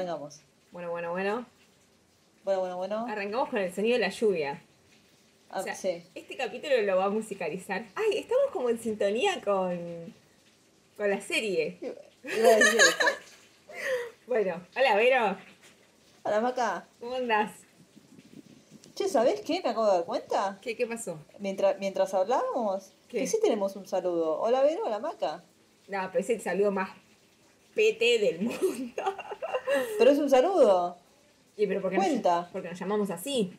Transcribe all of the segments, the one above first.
arrancamos. Bueno, bueno, bueno. Bueno, bueno, bueno. Arrancamos con el sonido de la lluvia. Ah, O sea, sí. Este capítulo lo va a musicalizar. Ay, estamos como en sintonía con, con la serie. Bueno, hola Vero, Hola, Maca. ¿cómo andás? Che, ¿sabés qué? Me acabo de dar cuenta. ¿Qué, qué pasó? Mientras, mientras hablábamos, ¿Qué? que sí tenemos un saludo. Hola, Vero, hola, Maca. No, pero es el saludo más pete del mundo. Pero es un saludo. Y pero porque Cuenta. Nos, porque nos llamamos así.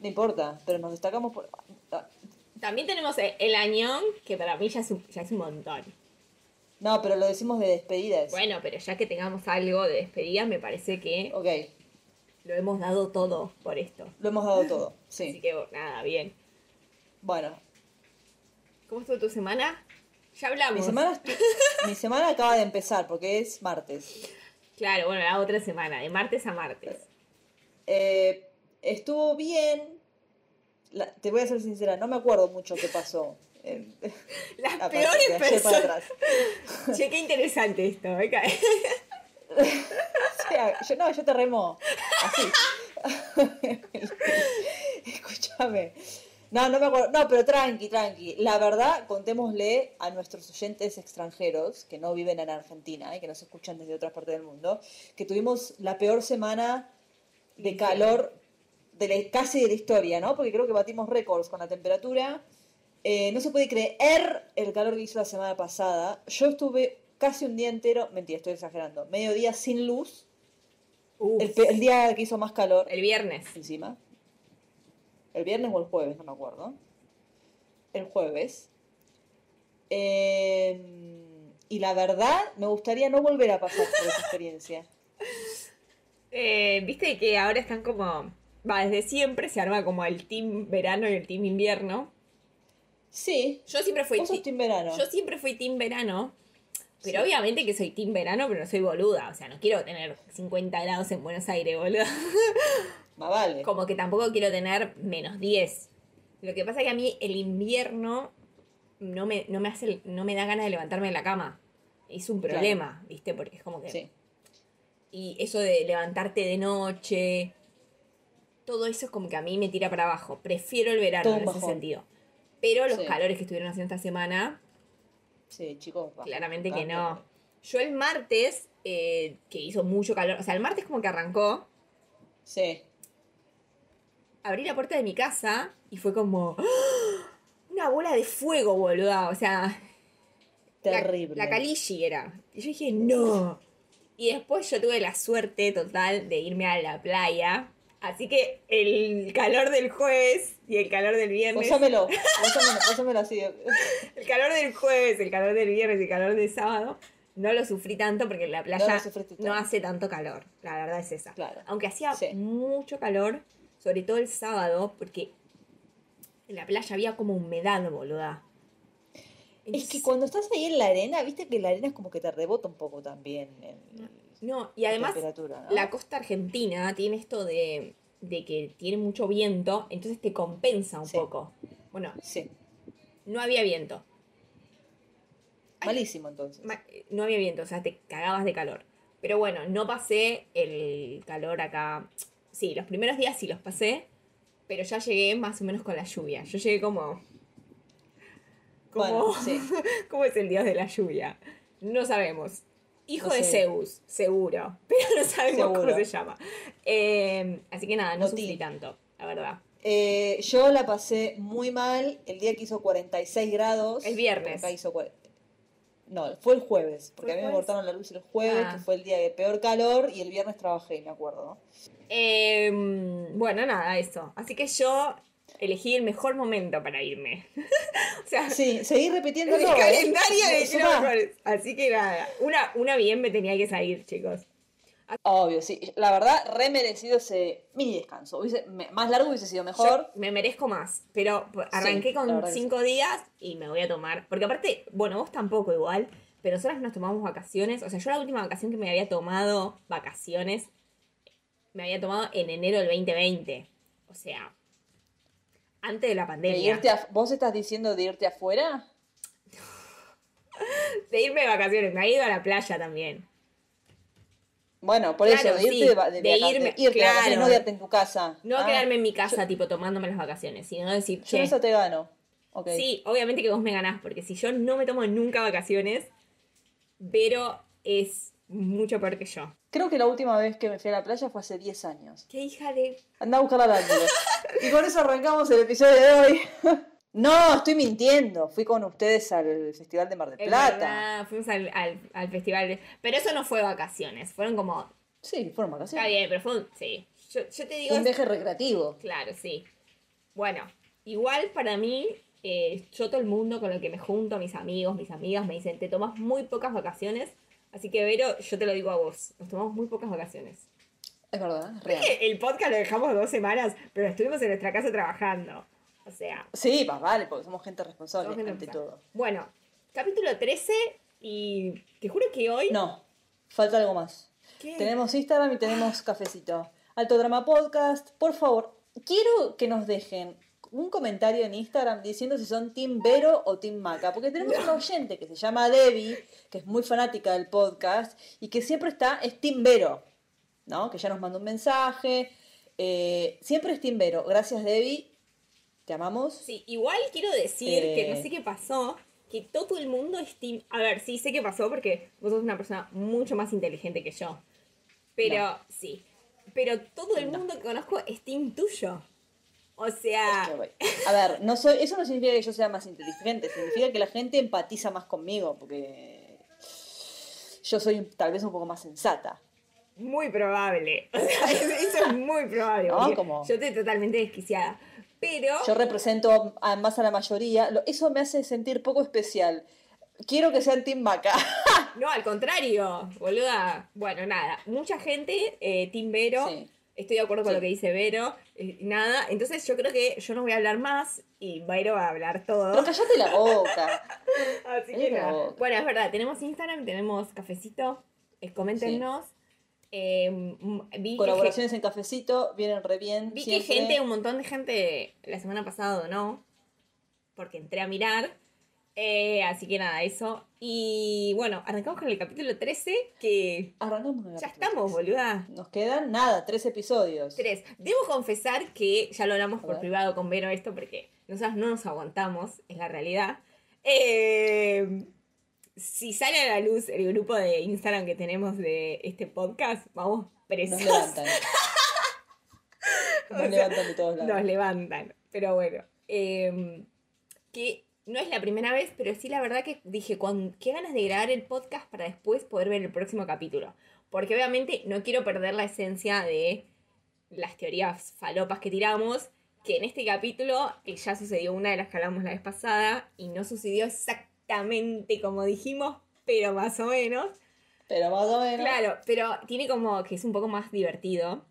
No importa, pero nos destacamos por... También tenemos el, el añón, que para mí ya es, un, ya es un montón. No, pero lo decimos de despedidas. Bueno, pero ya que tengamos algo de despedida, me parece que Ok, lo hemos dado todo por esto. lo hemos dado todo. Así Sí. que nada, bien. Bueno, ¿Cómo estuvo tu semana? Ya hablamos. mi semana, estu- mi semana acaba de empezar porque es martes. Claro, bueno, la otra semana, de martes a martes. Eh, estuvo bien. La- te voy a ser sincera, no me acuerdo mucho qué pasó. Eh, Las peores personas. Che, qué interesante esto. ¿eh? O sea, yo no, yo te remo. Así. Escúchame. No, no me acuerdo. No, pero tranqui, tranqui. La verdad, contémosle a nuestros oyentes extranjeros que no viven en Argentina y que nos escuchan desde otras partes del mundo, que tuvimos la peor semana de calor de la- casi de la historia, ¿no? Porque creo que batimos récords con la temperatura. Eh, no se puede creer el calor que hizo la semana pasada. Yo estuve casi un día entero, mentira, estoy exagerando, medio día sin luz. El, el día que hizo más calor el viernes. encima. El viernes o el jueves, no me acuerdo. El jueves. Eh, y la verdad, me gustaría no volver a pasar por esa experiencia. Eh, Viste que ahora están como. Va, desde siempre se arma como el team verano y el team invierno. Sí, Yo siempre fui team verano. Yo siempre fui team verano. Pero Sí. obviamente que soy team verano, pero no soy boluda. O sea, no quiero tener 50 grados en Buenos Aires, boluda. Más vale. Como que tampoco quiero tener menos 10. Lo que pasa es que a mí el invierno no me, no me hace, no me da ganas de levantarme de la cama. Es un Claro. problema, ¿viste? Porque es como que. Sí. Y eso de levantarte de noche. Todo eso es como que a mí me tira para abajo. Prefiero el verano Todo en ese sentido. Pero los Sí. calores que estuvieron haciendo esta semana, Sí, chicos. claramente que no. Yo el martes, eh, que hizo mucho calor, o sea, el martes como que arrancó, Sí. Abrí la puerta de mi casa y fue como ¡Ah! una bola de fuego, boluda. O sea, la- Terrible. La, Caligi era. Y yo dije, no. Y después yo tuve la suerte total de irme a la playa. Así que el calor del jueves y el calor del viernes. Pósamelo, pósamelo, pósamelo así. El calor del jueves, el calor del viernes y el calor del sábado. No lo sufrí tanto porque en la playa No no, hace tanto calor. La verdad es esa. Claro. Aunque hacía Sí. mucho calor, sobre todo el sábado, porque en la playa había como humedad, boluda. Es que Entonces- cuando estás ahí en la arena, viste que la arena es como que te rebota un poco también. En No, y además la costa argentina tiene esto de, de que tiene mucho viento, entonces te compensa un Sí. poco. Bueno, Sí. no había viento. Malísimo entonces. No había viento, o sea, te cagabas de calor. Pero bueno, no pasé el calor acá. Sí, los primeros días sí los pasé, pero ya llegué más o menos con la lluvia. Yo llegué como... como Bueno, sí. ¿Cómo es el dios de la lluvia? No sabemos. Hijo No de sé. Zeus, seguro. Pero no sabemos cómo se llama. Eh, así que nada, no sufrí tanto, la verdad. Eh, yo la pasé muy mal el día que hizo 46 grados. El viernes. Acá hizo No, fue el jueves, porque ¿Fue a mí el me cortaron la luz el jueves, Ah. que fue el día de peor calor, y el viernes trabajé, me acuerdo. Eh, bueno, nada, eso. Así que yo elegí el mejor momento para irme. o sea, Sí, seguí repitiendo no, ¿eh? calendario de. Así que nada, una, una bien me tenía que salir, chicos. Obvio, sí. La verdad, re merecido ese mini descanso. Hubiese- me- más largo hubiese sido mejor. Yo me merezco más, pero arranqué Sí, con cinco días y me voy a tomar. Porque aparte, bueno, vos tampoco igual, pero nosotras nos tomamos vacaciones. O sea, yo la última vacación que me había tomado vacaciones, me había tomado en enero del 2020. O sea, antes de la De pandemia. irte a- ¿Vos estás diciendo de irte afuera? De irme de vacaciones, me he ido a la playa también. Bueno, por Claro, eso, de irte sí, de, de de irme, de irte vacaciones, claro. no quedarte en tu casa. No Ah, quedarme en mi casa, tipo, tomándome las vacaciones, sino decir, Yo che, eso te gano. Ok. Sí, obviamente que vos me ganás, porque si yo no me tomo nunca vacaciones, Vero es mucho peor que yo. Creo que la última vez que me fui a la playa fue hace 10 años. Qué hija de... Anda a buscar la lámpara. y con eso arrancamos el episodio de hoy. no, estoy mintiendo. Fui con ustedes al Festival de Mar del Es Plata. verdad, fuimos al, al- al festival. de- Pero eso no fue vacaciones, fueron como... Sí, fueron Está vacaciones. bien, pero fue un... Sí, yo, yo te digo... Un viaje recreativo. Claro, sí. Bueno, igual para mí, eh, yo todo el mundo con el que me junto, mis amigos, mis amigas, me dicen, te tomas muy pocas vacaciones. Así que, Vero, yo te lo digo a vos, nos tomamos muy pocas vacaciones. Es verdad, es real. El podcast lo dejamos dos semanas, pero estuvimos en nuestra casa trabajando. O sea, Sí, más vale, porque somos gente responsable somos gente ante todo. Bueno, capítulo 13 y te juro que hoy... No, falta algo más. ¿Qué? Tenemos Instagram y tenemos cafecito. Alto Drama Podcast, por favor, quiero que nos dejen un comentario en Instagram diciendo si son Team Vero o Team Maca, porque tenemos un oyente que se llama Debbie, que es muy fanática del podcast y que siempre está, es Team Vero, ¿no? Que ya nos mandó un mensaje. eh, siempre es Team Vero. Gracias, Debbie. Te amamos. Sí, igual quiero decir que no Eh. sé qué pasó, que todo el mundo es team... A ver, sí sé qué pasó porque vos sos una persona mucho más inteligente que yo. Pero, No. sí. Pero todo el No. mundo que conozco es team tuyo. O sea... A ver, no soy, eso no significa que yo sea más inteligente, significa que la gente empatiza más conmigo, porque yo soy tal vez un poco más sensata. Muy probable. O sea, eso es muy probable. No, porque como- Yo estoy totalmente desquiciada. Pero... Yo represento a, más a la mayoría, eso me hace sentir poco especial. Quiero que sean Team Maca. No, al contrario, boluda. Bueno, nada. Mucha gente, eh, Team Vero. Sí. Estoy de acuerdo con Sí. lo que dice Vero. eh, nada. Entonces yo creo que yo no voy a hablar más y Vero va a hablar todo. Pero callate la boca. Así que boca. Bueno, es verdad. Tenemos Instagram, tenemos cafecito. eh, coméntenos. Eh, que Colaboraciones en cafecito vienen re bien. Vi que siempre. gente, un montón de gente la semana pasada no, porque entré a mirar. Eh, así que nada, eso. Y bueno, arrancamos con el capítulo 13, que Arrancamos con el ya estamos, tres. boluda. Nos quedan nada, tres episodios. Tres. Debo confesar que ya lo hablamos A por ver. privado con Vero esto, porque nosotros no nos aguantamos, es la realidad. Eh, si sale a la luz el grupo de Instagram que tenemos de este podcast, vamos Nos preciosos. levantan. Nos sea, levantan de todos lados. Nos levantan. Pero bueno. eh, que no es la primera vez, pero sí la verdad que dije, con qué ganas de grabar el podcast para después poder ver el próximo capítulo. Porque obviamente no quiero perder la esencia de las teorías falopas que tiramos. Que en este capítulo eh, ya sucedió una de las que hablamos la vez pasada y no sucedió exactamente como dijimos, pero más o menos. Pero más o menos. Claro, pero tiene como que es un poco más divertido.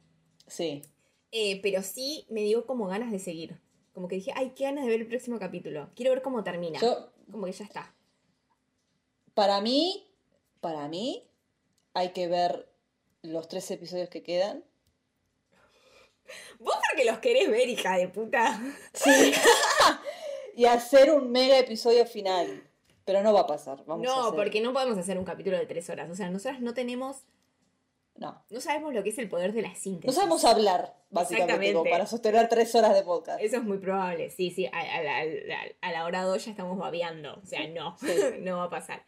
Sí. Eh, pero sí me dio como ganas de seguir. Como que dije, ay, qué ganas de ver el próximo capítulo. Quiero ver cómo termina. Yo, Como que ya está. para mí, para mí, hay que ver los tres episodios que quedan. Vos porque los querés ver, hija de puta. Sí. y hacer un mega episodio final. Pero no va a pasar. Vamos a no, hacer- porque no podemos hacer un capítulo de tres horas. O sea, nosotras no tenemos, No. no sabemos lo que es el poder de la síntesis. No sabemos hablar, básicamente, como para sostener tres horas de podcast. Eso es muy probable. Sí, sí, a, a la, a a la hora dos ya estamos babeando. O sea, no, Sí. no va a pasar.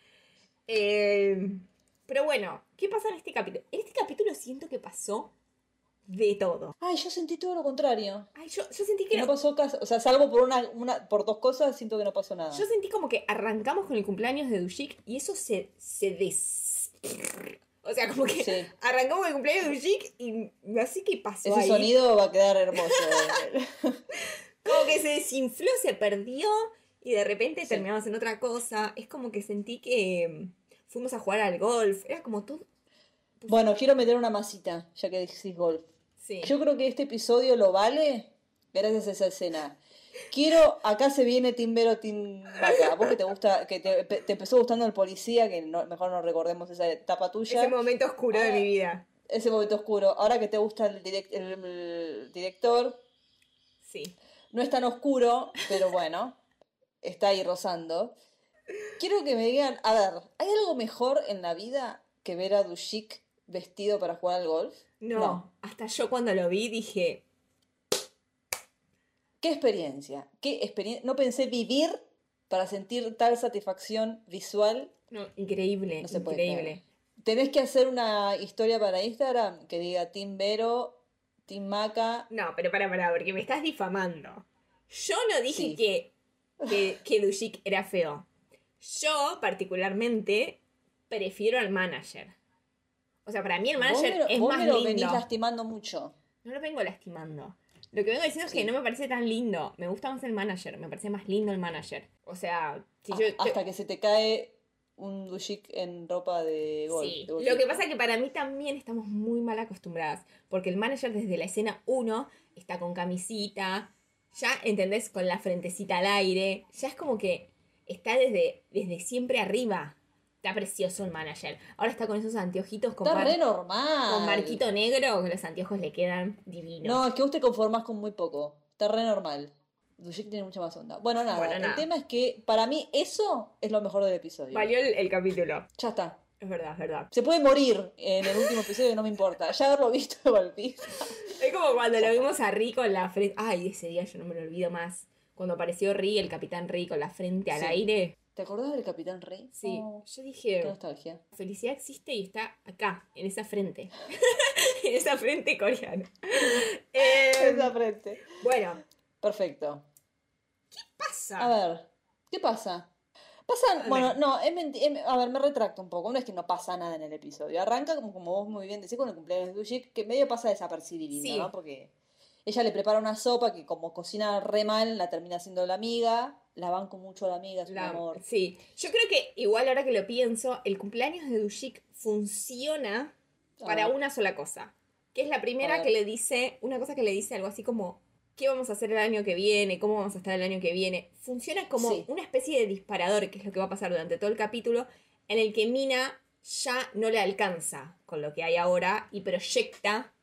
Eh, pero bueno, ¿qué pasa en este capítulo? En este capítulo siento que pasó de todo. Ay, yo sentí todo lo contrario. Ay, yo, yo sentí que Que no pasó casi, o sea, salvo por una, una, por dos cosas, siento que no pasó nada. Yo sentí como que arrancamos con el cumpleaños de Dushik y eso se, se des... O sea, como que Sí. arrancamos con el cumpleaños de Dushik y así que pasó Ese ahí. sonido va a quedar hermoso. Como que se desinfló, se perdió y de repente Sí. terminamos en otra cosa. Es como que sentí que mm, fuimos a jugar al golf. Era como todo... bueno, quiero meter una masita, ya que decís golf. Sí. Yo creo que este episodio lo vale gracias a esa escena. Quiero, acá se viene Timbero Tim Vaca. Vos que te gusta, que te, te empezó gustando el policía, que no- mejor no recordemos esa etapa tuya. Ese momento oscuro de Ah. mi vida. ese momento oscuro. Ahora que te gusta el, direct- el- el director, Sí. no es tan oscuro, pero bueno, está ahí rozando. Quiero que me digan, a ver, ¿hay algo mejor en la vida que ver a Dushik vestido para jugar al golf? No, hasta yo cuando lo vi dije, ¿Qué experiencia? ¿Qué experiencia? No pensé vivir para sentir tal satisfacción visual. no, increíble, No se puede increíble. creer. Tenés que hacer una historia para Instagram que diga Team Vero, Team Maca. No, pero para, para, porque me estás difamando. Yo no dije Sí. que, que, que Dushik era feo. Yo, particularmente, prefiero al manager. O sea, para mí el Vos manager me lo- es vos más me lo lindo. venís lastimando mucho. No lo vengo lastimando. Lo que vengo diciendo Sí. es que no me parece tan lindo. Me gusta más el manager. Me parece más lindo el manager. O sea, si yo. Ah, Hasta que se te cae un dushik en ropa de golf. Sí, de lo que pasa es que para mí también estamos muy mal acostumbradas, porque el manager desde la escena 1 está con camisita, ya entendés, con la frentecita al aire, ya es como que está desde, desde siempre arriba. Está precioso el manager. Ahora está con esos anteojitos con, Está re normal. con marquito negro, que los anteojos le quedan divinos. No, es que vos te conformás con muy poco. Está re normal. Dushik tiene mucha más onda. Bueno, nada. Bueno, el nada. tema es que para mí eso es lo mejor del episodio. Valió el, el capítulo. Ya está. Es verdad, es verdad. Se puede morir en el último episodio no me importa. Ya haberlo visto de golpista. Es como cuando lo vimos a Rick con la frente. Ay, ese día yo no me lo olvido más. Cuando apareció Rick, el capitán Rick con la frente al Sí. aire. ¿Te acordás del Capitán Rey? Sí. Oh, Yo qué dije. nostalgia. La felicidad existe y está acá, en esa frente. en esa frente coreana. Eh, Esa frente. bueno, Perfecto. pasa. A ver, ¿qué pasa? Pasan, bueno, no, es menti- em- a ver, me retracto un poco. No es que no pasa nada en el episodio. Arranca, como, como vos muy bien decís, con el cumpleaños de Dushik, que medio pasa desapercibido, Sí. ¿no? Porque ella le prepara una sopa que, como cocina re mal, la termina haciendo la amiga. La banco mucho a la amiga, es un La- amor. sí, yo creo que igual ahora que lo pienso, el cumpleaños de Dushik funciona A para ver. una sola cosa. Que es la primera que le dice, una cosa que le dice algo así como, ¿qué vamos a hacer el año que viene? ¿Cómo vamos a estar el año que viene? Funciona como Sí. una especie de disparador, que es lo que va a pasar durante todo el capítulo, en el que Mina ya no le alcanza con lo que hay ahora y proyecta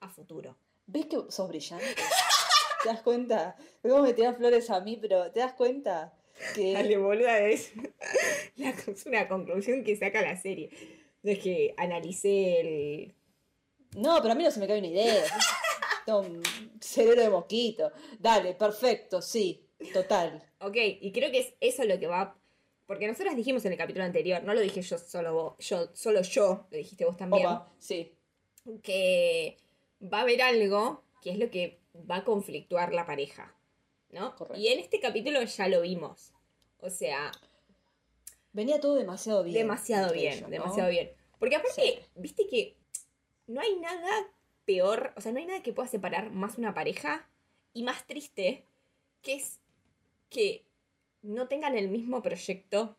a futuro. ¿Ves que sos brillante? ¿Te das cuenta? Es como me tiras flores a mí, pero ¿te das cuenta? Que... Dale, boluda, es, la- es una conclusión que saca la serie. No es que analicé el... No, pero a mí no se me cae una idea. Tengo un cerebro de mosquito. Dale, perfecto, sí, total. Ok, y creo que es eso lo que va... Porque nosotros dijimos en el capítulo anterior, no lo dije yo solo vos, yo, solo yo, lo dijiste vos también, Opa, sí. que va a haber algo que es lo que va a conflictuar la pareja, ¿no? Correcto. Y en este capítulo ya lo vimos. O sea, Venía todo demasiado bien. demasiado bien, ellos, ¿no? demasiado bien. Porque aparte, Sí. viste que no hay nada peor, o sea, no hay nada que pueda separar más una pareja y más triste que es que no tengan el mismo proyecto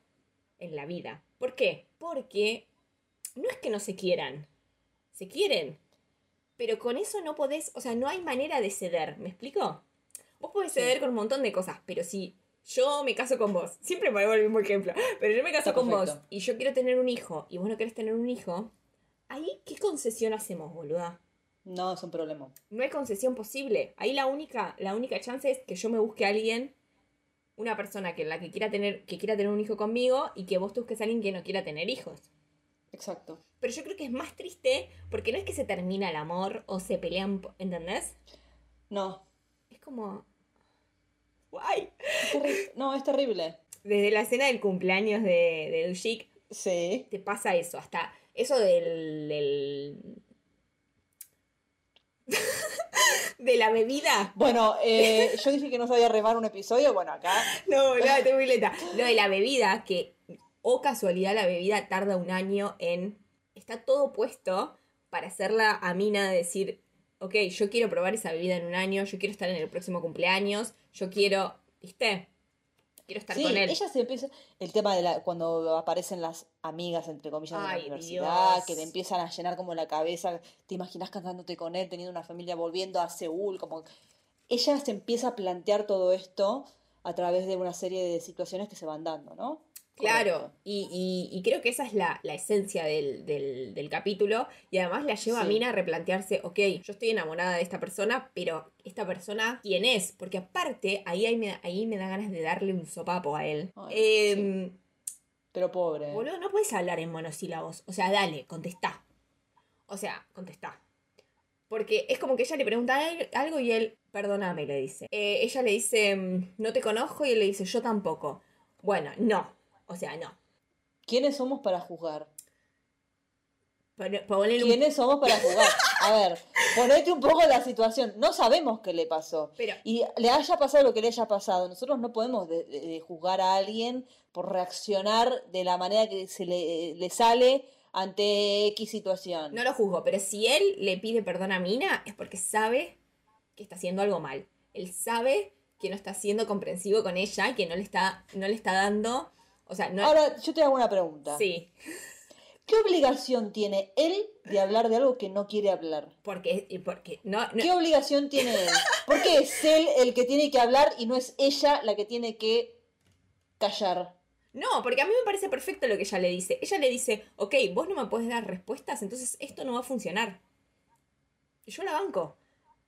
en la vida. ¿Por qué? Porque no es que no se quieran, se quieren, pero con eso no podés, o sea, no hay manera de ceder, ¿me explico? Vos podés Sí. ceder con un montón de cosas, pero si yo me caso con vos, siempre pongo el mismo ejemplo, pero yo me caso Está con vos y yo quiero tener un hijo y vos no querés tener un hijo, ahí ¿qué concesión hacemos, boluda? No, es un problema. No hay concesión posible. Ahí la única, la única chance es que yo me busque a alguien, una persona que la que quiera tener, que quiera tener un hijo conmigo y que vos busques a alguien que no quiera tener hijos. Exacto. Pero yo creo que es más triste porque no es que se termina el amor o se pelean, ¿entendés? No. Es como... ¡Guay! es No, es terrible. Desde la escena del cumpleaños de, de Dushik Sí. te pasa eso, hasta eso del... del... de la bebida. Bueno, eh, yo dije que no sabía remar un episodio. Bueno, acá. No, no, estoy muy lenta. Lo de la bebida, que, o casualidad, la bebida tarda un año en. Está todo puesto para hacerla a Mina decir: Ok, yo quiero probar esa bebida en un año, yo quiero estar en el próximo cumpleaños, yo quiero. ¿Viste? Quiero estar Sí, con él. ella se empieza. El tema de la, cuando aparecen las amigas, entre comillas, de la universidad, Dios. que le empiezan a llenar como la cabeza. Te imaginas cantándote con él, teniendo una familia, volviendo a Seúl, como. Ella se empieza a plantear todo esto a través de una serie de situaciones que se van dando, ¿no? Claro, y, y- y creo que esa es la, la esencia del, del- del capítulo y además la lleva a. Mina a replantearse, ok, yo estoy enamorada de esta persona, pero esta persona, ¿quién es? Porque aparte, ahí, ahí, me, ahí me da ganas de darle un sopapo a él. Ay, Em, Pero pobre. Boludo, no puedes hablar en monosílabos, o sea, dale, contestá. O sea, contesta. Porque es como que ella le pregunta al- algo y él, perdóname, le dice. Eh, ella le dice, mm, no te conozco y él le dice, yo tampoco. Bueno, no. O sea, no. ¿Quiénes somos para juzgar? Un- ¿Quiénes somos para juzgar? A ver, ponete un poco la situación. No sabemos qué le pasó. Pero, Y le haya pasado lo que le haya pasado. Nosotros no podemos de- de- de juzgar a alguien por reaccionar de la manera que se le, le sale ante X situación. no lo juzgo, pero si él le pide perdón a Mina es porque sabe que está haciendo algo mal. Él sabe que no está siendo comprensivo con ella, que no le está, no le está dando. O sea, no. Ahora, yo te hago una pregunta. sí, ¿Qué obligación tiene él de hablar de algo que no quiere hablar? porque, porque no, no- ¿Qué obligación tiene él? ¿Por qué es él el que tiene que hablar y no es ella la que tiene que callar? No, porque a mí me parece perfecto lo que ella le dice. Ella le dice, ok, vos no me puedes dar respuestas, entonces esto no va a funcionar. Y yo la banco.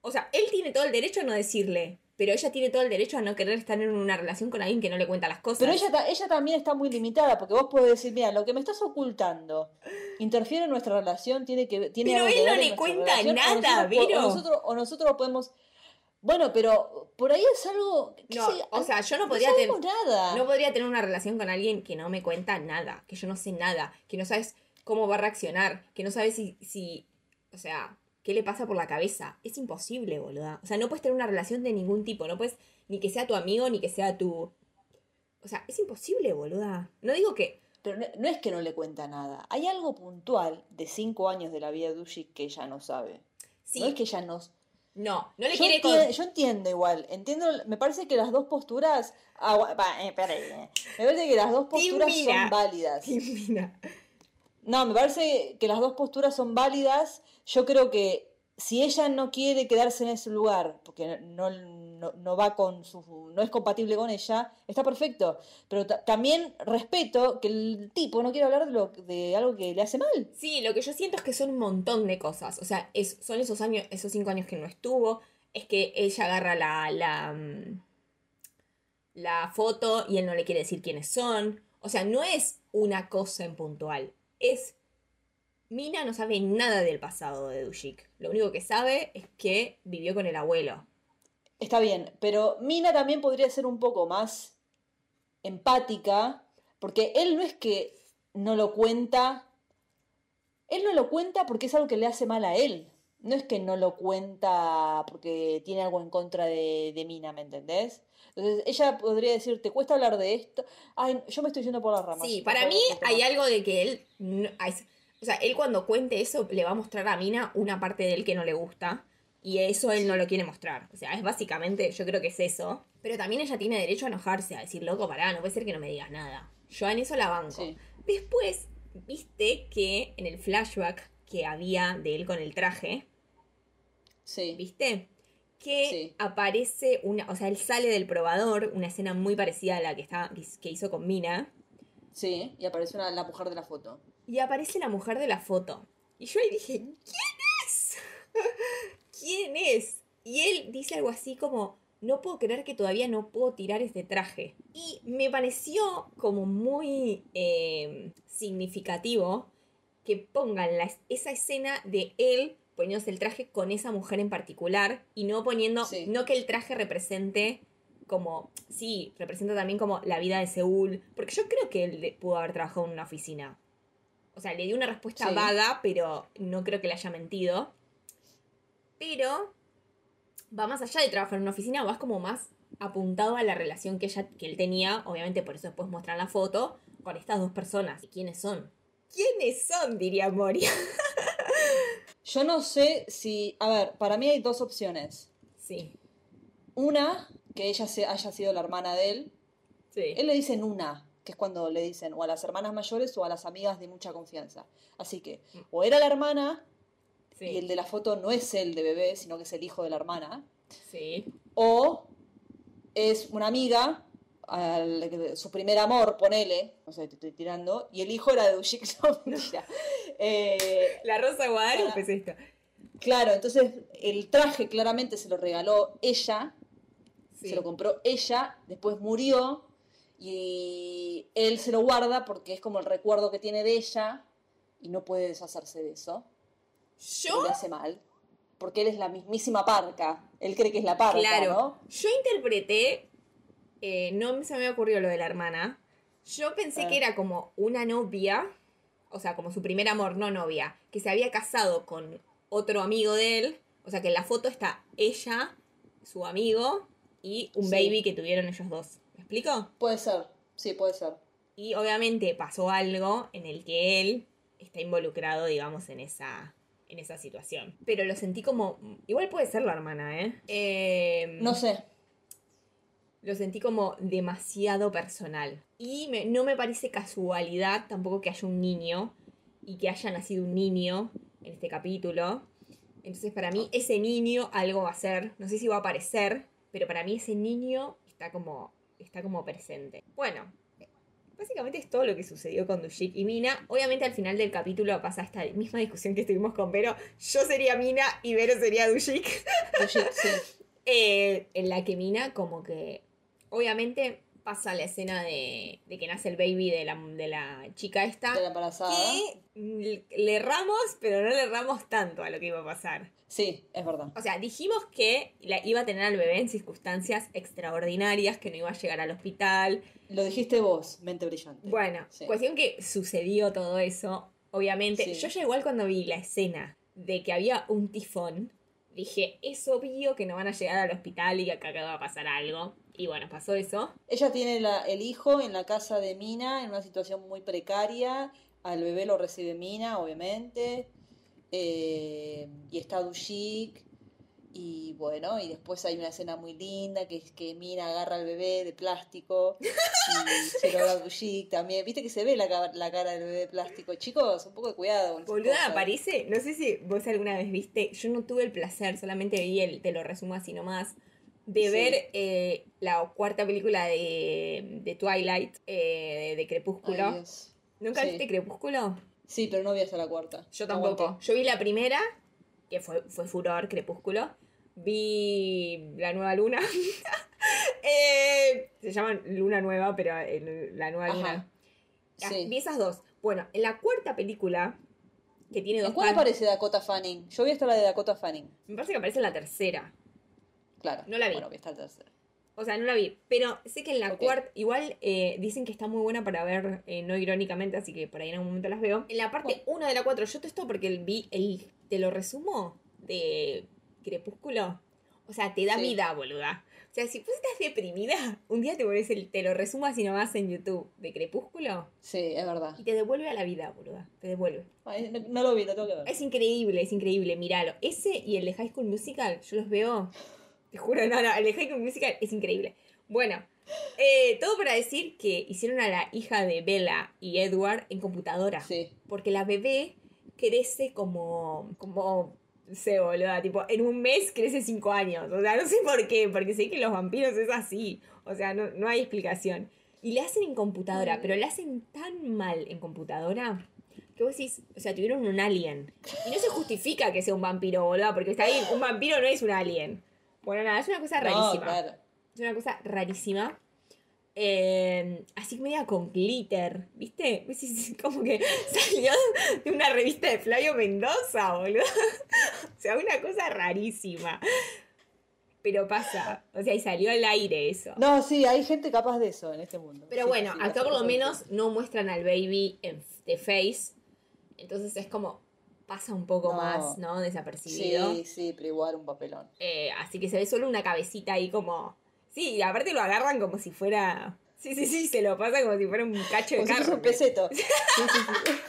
O sea, él tiene todo el derecho a no decirle, pero ella tiene todo el derecho a no querer estar en una relación con alguien que no le cuenta las cosas. Pero ella, ella también está muy limitada, porque vos podés decir, mira, lo que me estás ocultando interfiere en nuestra relación, tiene que tiene Pero él no le cuenta relación, o nada, nosotros. O nosotros, o nosotros podemos... Bueno, pero por ahí es algo... No, sé, o sea, yo no no podría tener... nada. No podría tener una relación con alguien que no me cuenta nada, que yo no sé nada, que no sabes cómo va a reaccionar, que no sabes si, si, o sea, qué le pasa por la cabeza. Es imposible, boluda. O sea, no puedes tener una relación de ningún tipo, no puedes ni que sea tu amigo, ni que sea tu... O sea, es imposible, boluda. No digo que... Pero no, no es que no le cuenta nada. Hay algo puntual de cinco años de la vida de Dushi que ella no sabe. Sí, No es que ella no... no, no le Yo, quiere... entien- con- yo entiendo igual, entiendo, me parece que las dos posturas, agua- va, eh, espera eh. me parece que las dos posturas son válidas. Mira. No, me parece que las dos posturas son válidas. Yo creo que si ella no quiere quedarse en ese lugar, porque no, no, va con su, no es compatible con ella, está perfecto. Pero ta- también respeto que el tipo no quiere hablar de, lo, algo que le hace mal. Sí, lo que yo siento es que son un montón de cosas. O sea, son esos años, esos cinco años que no estuvo. Es que ella agarra la, la, mm, la foto y él no le quiere decir quiénes son. O sea, no es una cosa en puntual. Es. Mina no sabe nada del pasado de Dushik. Lo único que sabe es que vivió con el abuelo. Está bien, pero Mina también podría ser un poco más empática, porque él no es que no lo cuenta, él no lo cuenta porque es algo que le hace mal a él. No es que no lo cuenta porque tiene algo en contra de, de Mina, ¿me entendés? Entonces ella podría decir, ¿te cuesta hablar de esto? Ay, yo me estoy yendo por las ramas. Sí, para mí otro hay algo de que él. no- o sea, él cuando cuente eso le va a mostrar a Mina una parte de él que no le gusta. Y eso él no lo quiere mostrar. O sea, es básicamente, yo creo que es eso. Pero también ella tiene derecho a enojarse, a decir, loco, pará, no puede ser que no me digas nada. Yo en eso la banco. Sí. Después, viste que en el flashback que había de él con el traje, Sí. ¿viste? Que Sí. aparece una. O sea, él sale del probador, una escena muy parecida a la que, está, que hizo con Mina. Sí, y aparece una- la mujer de la foto. Y aparece la mujer de la foto. Y yo ahí dije, ¿quién es? ¿Quién es? Y él dice algo así como, no puedo creer que todavía no puedo tirar este traje. Y me pareció como muy eh, significativo que pongan la- esa escena de él poniéndose el traje con esa mujer en particular y no poniendo, Sí. no que el traje represente como, sí, representa también como la vida de Seúl, porque yo creo que él pudo haber trabajado en una oficina. O sea, le dio una respuesta Sí. vaga, pero no creo que le haya mentido. Pero va más allá de trabajar en una oficina, vas como más apuntado a la relación que, ella, que él tenía, obviamente por eso después muestran la foto, con estas dos personas. ¿Y quiénes son? ¿Quiénes son? Diría Moria. Yo no sé si, a ver, para mí hay dos opciones. Sí, Una, que ella se, haya sido la hermana de él. sí. Él le dicen una, que es cuando le dicen o a las hermanas mayores o a las amigas de mucha confianza. Así que, o era la hermana, sí, y el de la foto no es el de bebé, sino que es el hijo de la hermana. sí. O es una amiga, al- su primer amor, ponele, no sé, te estoy tirando, y el hijo era de Ushik, no, mentira. Eh, La Rosa de Guadalupe es esto. claro, entonces el traje claramente se lo regaló ella, Sí. se lo compró ella, después murió y él se lo guarda porque es como el recuerdo que tiene de ella y no puede deshacerse de eso. Yo, le hace mal. Porque él es la mismísima parca. Él cree que es la parca, claro, ¿no? yo interpreté, eh, no se me ocurrió lo de la hermana. Yo pensé Ah. que era como una novia, o sea, como su primer amor, no novia, que se había casado con otro amigo de él. O sea, que en la foto está ella, su amigo y un Sí. baby que tuvieron ellos dos. ¿Me explico? Puede ser. Sí, puede ser. Y obviamente pasó algo en el que él está involucrado, digamos, en esa, en esa situación. Pero lo sentí como. Igual puede ser la hermana, ¿eh? Eh, No sé. Lo sentí como demasiado personal. Y me- no me parece casualidad tampoco que haya un niño y que haya nacido un niño en este capítulo. Entonces, para mí, ese niño algo va a ser. No sé si va a aparecer, pero para mí ese niño está como, está como presente. Bueno, básicamente es todo lo que sucedió con Dushik y Mina. Obviamente, al final del capítulo pasa esta misma discusión que estuvimos con Vero. Yo sería Mina y Vero sería Dushik. Oye, sí. Eh, en la que Mina como que obviamente pasa la escena de, de que nace el baby de la, de la chica esta De la embarazada. que le erramos pero no le erramos tanto a lo que iba a pasar Sí, es verdad. o sea dijimos que la, iba a tener al bebé en circunstancias extraordinarias que no iba a llegar al hospital Lo dijiste vos, mente brillante. bueno Sí. cuestión que sucedió todo eso obviamente Sí. yo ya igual cuando vi la escena de que había un tifón dije es obvio que no van a llegar al hospital y que acá va a pasar algo y bueno pasó eso Ella tiene la- el hijo en la casa de Mina en una situación muy precaria. Al bebé lo recibe Mina, obviamente. Eh, y está Dushik. Y bueno, y después hay una escena muy linda que es que Mina agarra al bebé de plástico y se lo da a Dushik también. Viste que se ve la, la cara del bebé de plástico. Chicos, un poco de cuidado con Boluda, aparece, no sé si vos alguna vez viste, yo no tuve el placer, solamente vi el, te lo resumo así nomás, de Sí. ver eh, la cuarta película de, de Twilight, eh, de, de Crepúsculo. Ay. ¿Nunca Sí. viste Crepúsculo? Sí, pero no vi hasta la cuarta. Yo tampoco. aguanté. Yo vi la primera, que fue, fue furor, Crepúsculo. Vi La Nueva Luna. Eh, se llaman Luna Nueva, pero eh, La Nueva Ajá. Luna. Ah, Sí. Vi esas dos. Bueno, en la cuarta película, que tiene dos ¿En cuál aparece Dakota Fanning? Yo vi hasta la de Dakota Fanning. Me parece que aparece en la tercera. Claro. No la vi. Bueno, vi hasta la tercera. O sea, no la vi. Pero sé que en la cuarta, igual eh, dicen que está muy buena para ver, eh, no irónicamente, así que por ahí en algún momento las veo. En la parte 1 de la 4, yo te esto porque vi el, te lo resumo, de Crepúsculo. O sea, te da Sí. vida, boluda. O sea, si vos estás deprimida, un día te pones el, te lo resumo así nomás en YouTube, de Crepúsculo, Sí, es verdad. y te devuelve a la vida, boluda. Te devuelve. Ay, no, no lo vi, lo tengo que ver. Es increíble, es increíble, míralo. Ese y el de High School Musical, yo los veo. Te juro, no, no, el High School Musical es increíble. Bueno, eh, todo para decir que hicieron a la hija de Bella y Edward en computadora. Sí. Porque la bebé crece como. como. Sé, boluda, tipo, en un mes crece cinco años. O sea, no sé por qué, porque sé que los vampiros es así. O sea, no, no hay explicación. Y le hacen en computadora, pero le hacen tan mal en computadora que vos decís, o sea, tuvieron un alien. Y no se justifica que sea un vampiro, boluda, porque está ahí, un vampiro no es un alien. Bueno, nada, es una cosa No, rarísima. claro. Es una cosa rarísima. Eh, así media con glitter, ¿viste? Como que salió de una revista de Flavio Mendoza, boludo. O sea, una cosa rarísima. Pero pasa. O sea, y salió al aire eso. No, sí, hay gente capaz de eso en este mundo. Pero Sí, bueno, sí, acá por lo menos no muestran al baby en, de face. Entonces es como pasa un poco No. más, ¿no? Desapercibido. Sí, sí, pero igual un papelón. Eh, así que se ve solo una cabecita ahí como. Sí, y aparte lo agarran como si fuera. Sí, sí, sí, se lo pasa como si fuera un cacho de Como si carne. un peseto. Sí, sí, sí.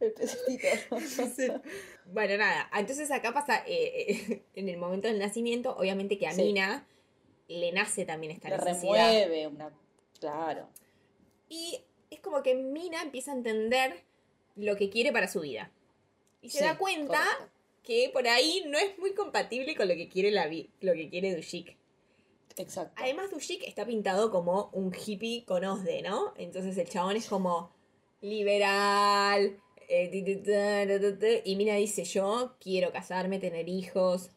El pesetito. Bueno, nada. Entonces acá pasa, eh, eh, en el momento del nacimiento, obviamente que a. Mina le nace también esta Le necesidad. remueve una. Claro. Y es como que Mina empieza a entender lo que quiere para su vida. Y se da cuenta correcto. que por ahí no es muy compatible con lo que quiere la lo que quiere Dushik. Exacto. Además, Dushik está pintado como un hippie con osde, ¿no? Entonces el chabón es como liberal. eh, y Mina dice: Yo quiero casarme, tener hijos,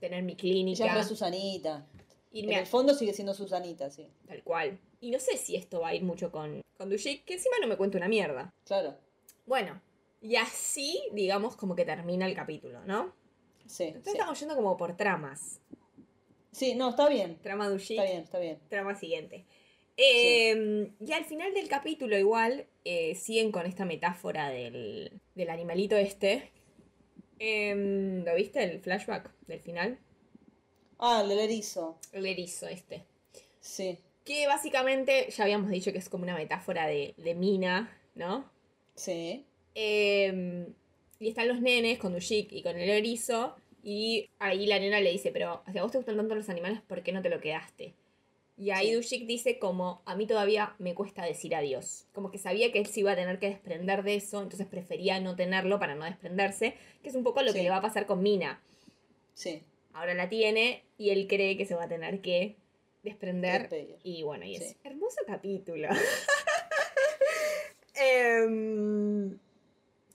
tener mi clínica, es re Susanita. irme En el fondo sigue siendo Susanita, sí. tal cual. Y no sé si esto va a ir mucho con, con Dushik, que encima no me cuenta una mierda. Claro. Bueno, Y así, digamos, como que termina el capítulo, ¿no? Sí, Entonces sí. estamos yendo como por tramas. Sí, no, está bien. Trama Dushik, Está bien, está bien. trama siguiente. Eh, Y al final del capítulo igual eh, siguen con esta metáfora del, del animalito este. Em, ¿Lo viste el flashback del final? Ah, el del erizo. El erizo este. Sí, Que básicamente ya habíamos dicho que es como una metáfora de, de mina, ¿no? Sí. Eh, y están los nenes con Dushik y con el erizo. Y ahí la nena le dice, pero si a vos te gustan tanto los animales, ¿por qué no te lo quedaste? Y ahí Sí. Dushik dice como, a mí todavía me cuesta decir adiós. Como que sabía que él se iba a tener que desprender de eso, entonces prefería no tenerlo para no desprenderse, que es un poco lo que le va a pasar con Mina. Sí. Ahora la tiene y él cree que se va a tener que desprender. Despedir. Y bueno, y es Sí. hermoso capítulo. Em,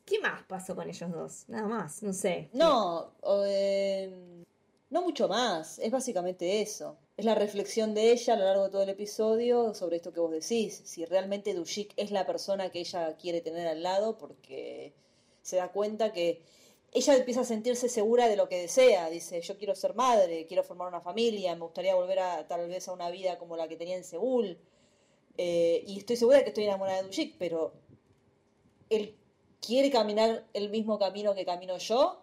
¿Qué más pasó con ellos dos? Nada más, no sé. No, eh, no mucho más. Es básicamente eso. Es la reflexión de ella a lo largo de todo el episodio sobre esto que vos decís. Si realmente Dushik es la persona que ella quiere tener al lado, porque se da cuenta que ella empieza a sentirse segura de lo que desea. Dice, yo quiero ser madre, quiero formar una familia, me gustaría volver a tal vez a una vida como la que tenía en Seúl. Eh, y estoy segura de que estoy enamorada de Dushik, pero él quiere caminar el mismo camino que camino yo.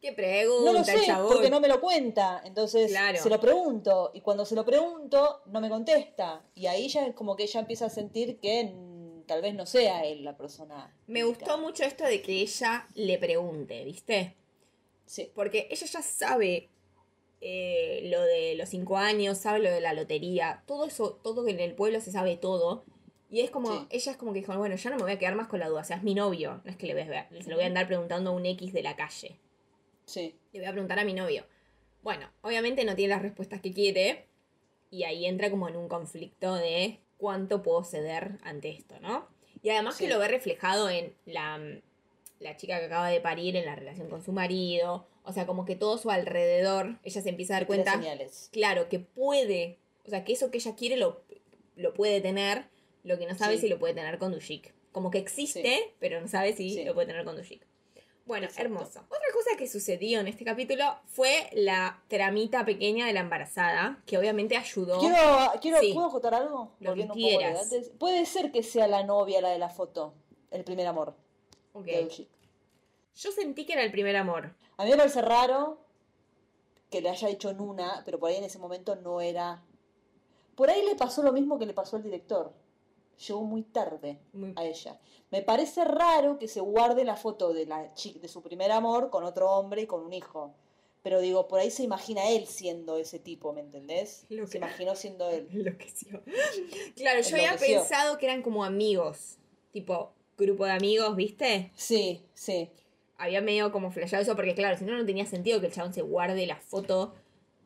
¿Qué pregunta, No lo sé, porque no me lo cuenta. Entonces Claro. se lo pregunto. Y cuando se lo pregunto, no me contesta. Y ahí ya es como que ella empieza a sentir que tal vez no sea él la persona. Me gustó mucho esto de que ella le pregunte, ¿viste? Sí, Porque ella ya sabe eh, lo de los cinco años, sabe lo de la lotería, todo eso, todo que en el pueblo se sabe todo. Y es como, Sí. ella es como que dijo, bueno, ya no me voy a quedar más con la duda, o sea, es mi novio, no es que le, ves- se lo voy a andar preguntando a un X de la calle. sí. Le voy a preguntar a mi novio. Bueno, obviamente no tiene las respuestas que quiere. Y ahí entra como en un conflicto de cuánto puedo ceder ante esto, ¿no? Y además Sí. que lo ve reflejado en la, la chica que acaba de parir, en la relación con su marido. O sea, como que todo su alrededor, ella se empieza a dar cuenta, señales. claro, que puede, o sea, que eso que ella quiere lo, lo puede tener, lo que no sabe Sí. si lo puede tener con Dushik. Como que existe, pero no sabe si Sí. lo puede tener con Dushik. Bueno, Exacto. hermoso. Otra cosa que sucedió en este capítulo fue la tramita pequeña de la embarazada, que obviamente ayudó. Quiero, quiero. ¿puedo acotar algo? Lo que de quieras. Puede ser que sea la novia la de la foto, el primer amor Ok. Yo sentí que era el primer amor. A mí me parece raro que le haya dicho Nuna, pero por ahí en ese momento no era. Por ahí le pasó lo mismo que le pasó al director. Llegó muy tarde Muy- a ella. Me parece raro que se guarde la foto de la chica, de su primer amor con otro hombre y con un hijo. Pero digo, por ahí se imagina él siendo ese tipo, ¿me entendés? Lo Se que- imaginó siendo él. Enloqueció. Claro, yo había pensado que eran como amigos. Tipo, grupo de amigos, ¿viste? Sí, sí. Había medio como flasheado eso, porque claro, si no, no tenía sentido que el chabón se guarde la foto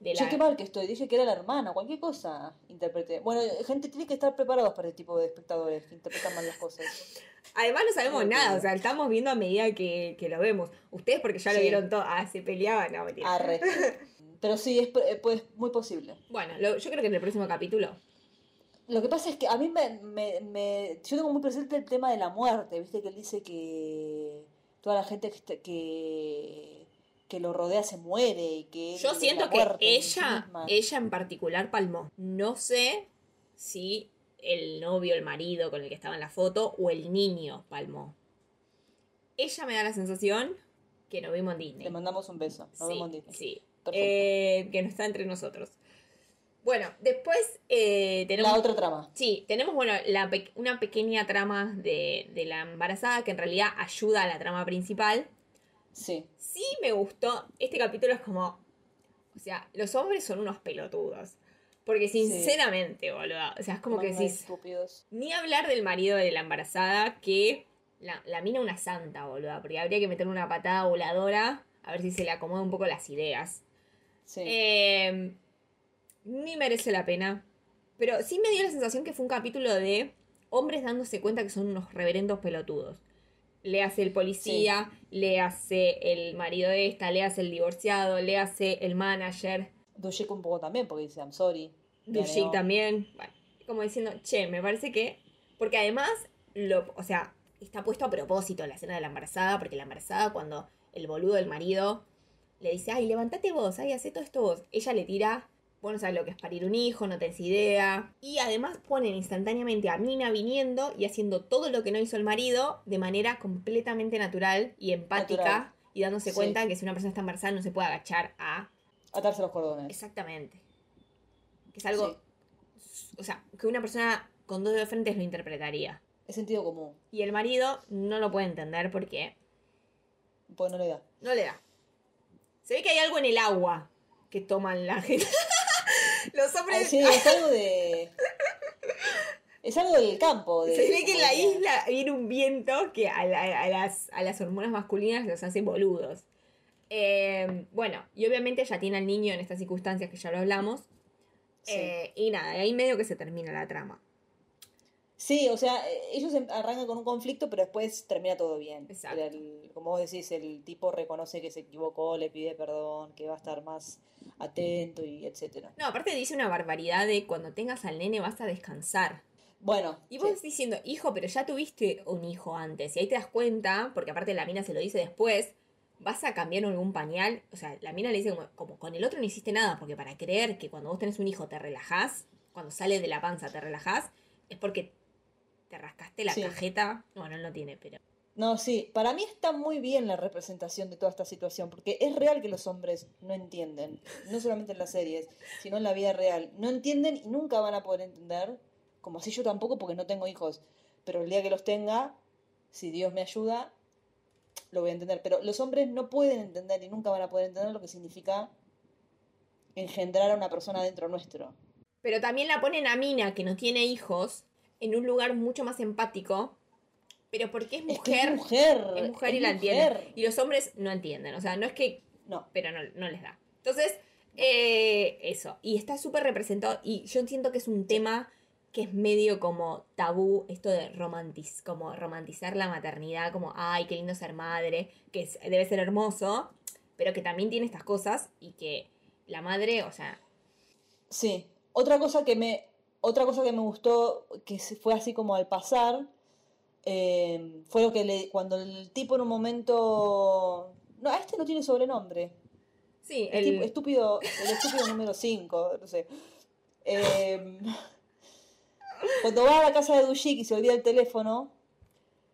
de la. qué mal que estoy. Dije que era la hermana, cualquier cosa interpreté. Bueno, gente tiene que estar preparados para este tipo de espectadores que interpretan mal las cosas. Además no sabemos nada, o sea, estamos viendo a medida que, que lo vemos. Ustedes porque ya lo vieron todo. Ah, se peleaban, no, mentira. Arre. Pero sí, es, eh, pues, muy posible. Bueno, lo- yo creo que en el próximo capítulo. Lo que pasa es que a mí me, me, me- Yo tengo muy presente el tema de la muerte, ¿viste? Que él dice que toda la gente que, que, que lo rodea se muere y que... Yo siento que muerte en sí ella, ella en particular palmó. No sé si el novio, el marido con el que estaba en la foto o el niño palmó. Ella me da la sensación que nos vimos en Disney. Le mandamos un beso. Nos sí, vemos en Disney. sí. Eh, que no está entre nosotros. Bueno, después eh, tenemos... La otra trama. Sí, tenemos, bueno, la pe- una pequeña trama de, de la embarazada que en realidad ayuda a la trama principal. Sí. Sí me gustó. Este capítulo es como. O sea, los hombres son unos pelotudos. Porque sinceramente, boludo. O sea, es como que decís. estúpidos. Ni hablar del marido de la embarazada que la, la mina una santa, boludo. Porque habría que meterle una patada voladora a ver si se le acomoda un poco las ideas. Sí. Eh, ni merece la pena. Pero sí me dio la sensación que fue un capítulo de hombres dándose cuenta que son unos reverendos pelotudos. Le hace el policía, le hace el marido de esta, le hace el divorciado, le hace el manager, Dushik un poco también, porque dice, I'm sorry. Dushik también. Bueno, como diciendo, che, me parece que. Porque además, lo, o sea, está puesto a propósito la escena de la embarazada, porque la embarazada cuando el boludo del marido le dice, ay, levántate vos, ay, hace todo esto vos, ella le tira, bueno, sabes lo que es parir un hijo, no tenés idea. Y además ponen instantáneamente a Mina viniendo y haciendo todo lo que no hizo el marido de manera completamente natural y empática Natural. y dándose Sí. cuenta que si una persona está embarazada no se puede agachar a... Atarse los cordones. Exactamente. Que es algo, Sí. o sea, que una persona con dos de frentes lo interpretaría. Es sentido común. Y el marido no lo puede entender porque Pues no le da. no le da. Se ve que hay algo en el agua que toman la gente. Los hombres... sí, es algo de. Es algo del campo. De, Se ve que en la de- isla viene un viento que a, la- a las, a las hormonas masculinas los hace boludos. Eh, bueno, y obviamente ella tiene al niño en estas circunstancias que ya lo hablamos. Sí. Eh, y nada, ahí medio que se termina la trama. Sí, o sea, eh, ellos em- arrancan con un conflicto, pero después termina todo bien. Exacto. El- como vos decís, el tipo reconoce que se equivocó, le pide perdón, que va a estar más atento y etcétera. No, aparte dice una barbaridad de cuando tengas al nene vas a descansar. Bueno, Y sí. vos diciendo, hijo, pero ya tuviste un hijo antes. Y ahí te das cuenta, porque aparte la mina se lo dice después, vas a cambiar algún pañal. O sea, la mina le dice como, como con el otro no hiciste nada, porque para creer que cuando vos tenés un hijo te relajás, cuando sale de la panza te relajás, es porque te rascaste la Sí. cajeta. Bueno, no tiene, pero. No, sí, para mí está muy bien la representación de toda esta situación, porque es real que los hombres no entienden, no solamente en las series, sino en la vida real. No entienden y nunca van a poder entender, como así yo tampoco porque no tengo hijos, pero el día que los tenga, si Dios me ayuda, lo voy a entender. Pero los hombres no pueden entender y nunca van a poder entender lo que significa engendrar a una persona dentro nuestro. Pero también la ponen a Mina, que no tiene hijos, en un lugar mucho más empático. Pero porque es Es que mujer, es mujer. es mujer y la entiende. Y los hombres no entienden. O sea, no es que No, pero no, no les da. Entonces, eh, eso. Y está súper representado. Y yo entiendo que es un tema que es medio como tabú, esto de romantiz, como romantizar la maternidad, como, ay, qué lindo ser madre, que es- debe ser hermoso, pero que también tiene estas cosas y que la madre, o sea, Sí. Otra cosa que me, otra cosa que me gustó, que fue así como al pasar, eh, fue lo que le, cuando el tipo en un momento, no, a este no tiene sobrenombre, sí, el el, tipo- estúpido, el estúpido número 5, no sé. Eh, cuando va a la casa de Dushik y se olvida el teléfono,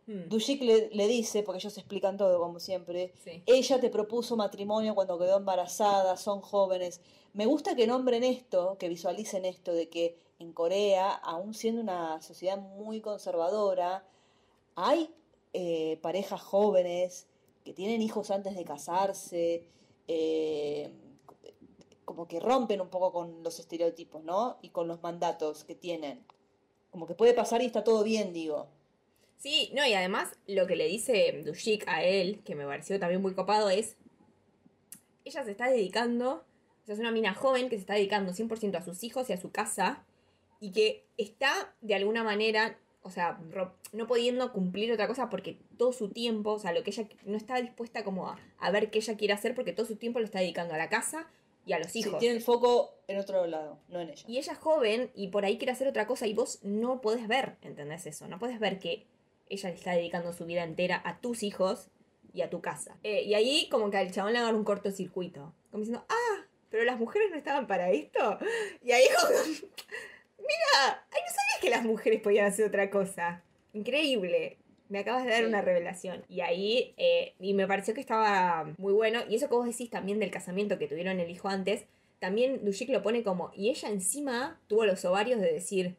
Hmm, Dushik le, le dice, porque ellos explican todo como siempre, sí. ella te propuso matrimonio cuando quedó embarazada, son jóvenes. Me gusta que nombren esto, que visualicen esto, de que en Corea, aún siendo una sociedad muy conservadora, hay eh, parejas jóvenes que tienen hijos antes de casarse, eh, como que rompen un poco con los estereotipos, ¿no? Y con los mandatos que tienen. Como que puede pasar y está todo bien, digo. Sí, no, y además lo que le dice Dushik a él, que me pareció también muy copado, es. Ella se está dedicando. O sea, es una mina joven que se está dedicando 100% a sus hijos y a su casa. Y que está de alguna manera. O sea, no pudiendo cumplir otra cosa porque todo su tiempo, o sea, lo que ella no está dispuesta como a, a ver qué ella quiere hacer porque todo su tiempo lo está dedicando a la casa y a los Sí, hijos. tiene el foco en otro lado, no en ella. Y ella es joven y por ahí quiere hacer otra cosa y vos no podés ver, ¿entendés eso? No podés ver que ella le está dedicando su vida entera a tus hijos y a tu casa. Eh, y ahí como que al chabón le hagan un cortocircuito. Como diciendo, ah, pero las mujeres no estaban para esto. Y ahí como, mira, ay, no sabías que las mujeres podían hacer otra cosa. Increíble. Me acabas de dar Sí. una revelación. Y ahí, eh, y me pareció que estaba muy bueno. Y eso que vos decís también del casamiento que tuvieron el hijo antes, también Dushik lo pone como, y ella encima tuvo los ovarios de decir,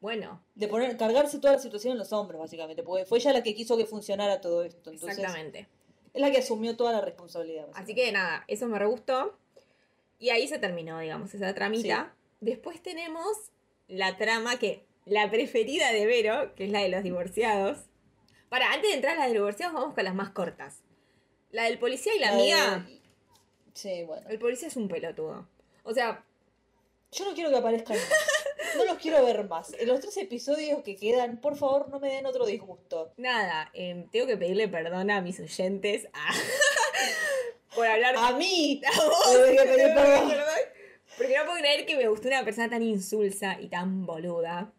bueno, de poner, cargarse toda la situación en los hombros, básicamente, porque fue ella la que quiso que funcionara todo esto. Entonces, exactamente. es la que asumió toda la responsabilidad. Así que nada, eso me re gustó. Y ahí se terminó, digamos, esa tramita. Después tenemos la trama que, la preferida de Vero, que es la de los divorciados. Para, antes de entrar a las de los divorciados, vamos con las más cortas. La del policía y la, La de- amiga. Sí, bueno. El policía es un pelotudo. O sea, Yo no quiero que aparezcan más. No los quiero ver más. En los tres episodios que quedan, por favor, no me den otro disgusto. nada, em, tengo que pedirle perdón a mis oyentes por hablar A mí. A vos, tengo que pedir perdón. Porque no puedo creer que me gustó una persona tan insulsa y tan boluda.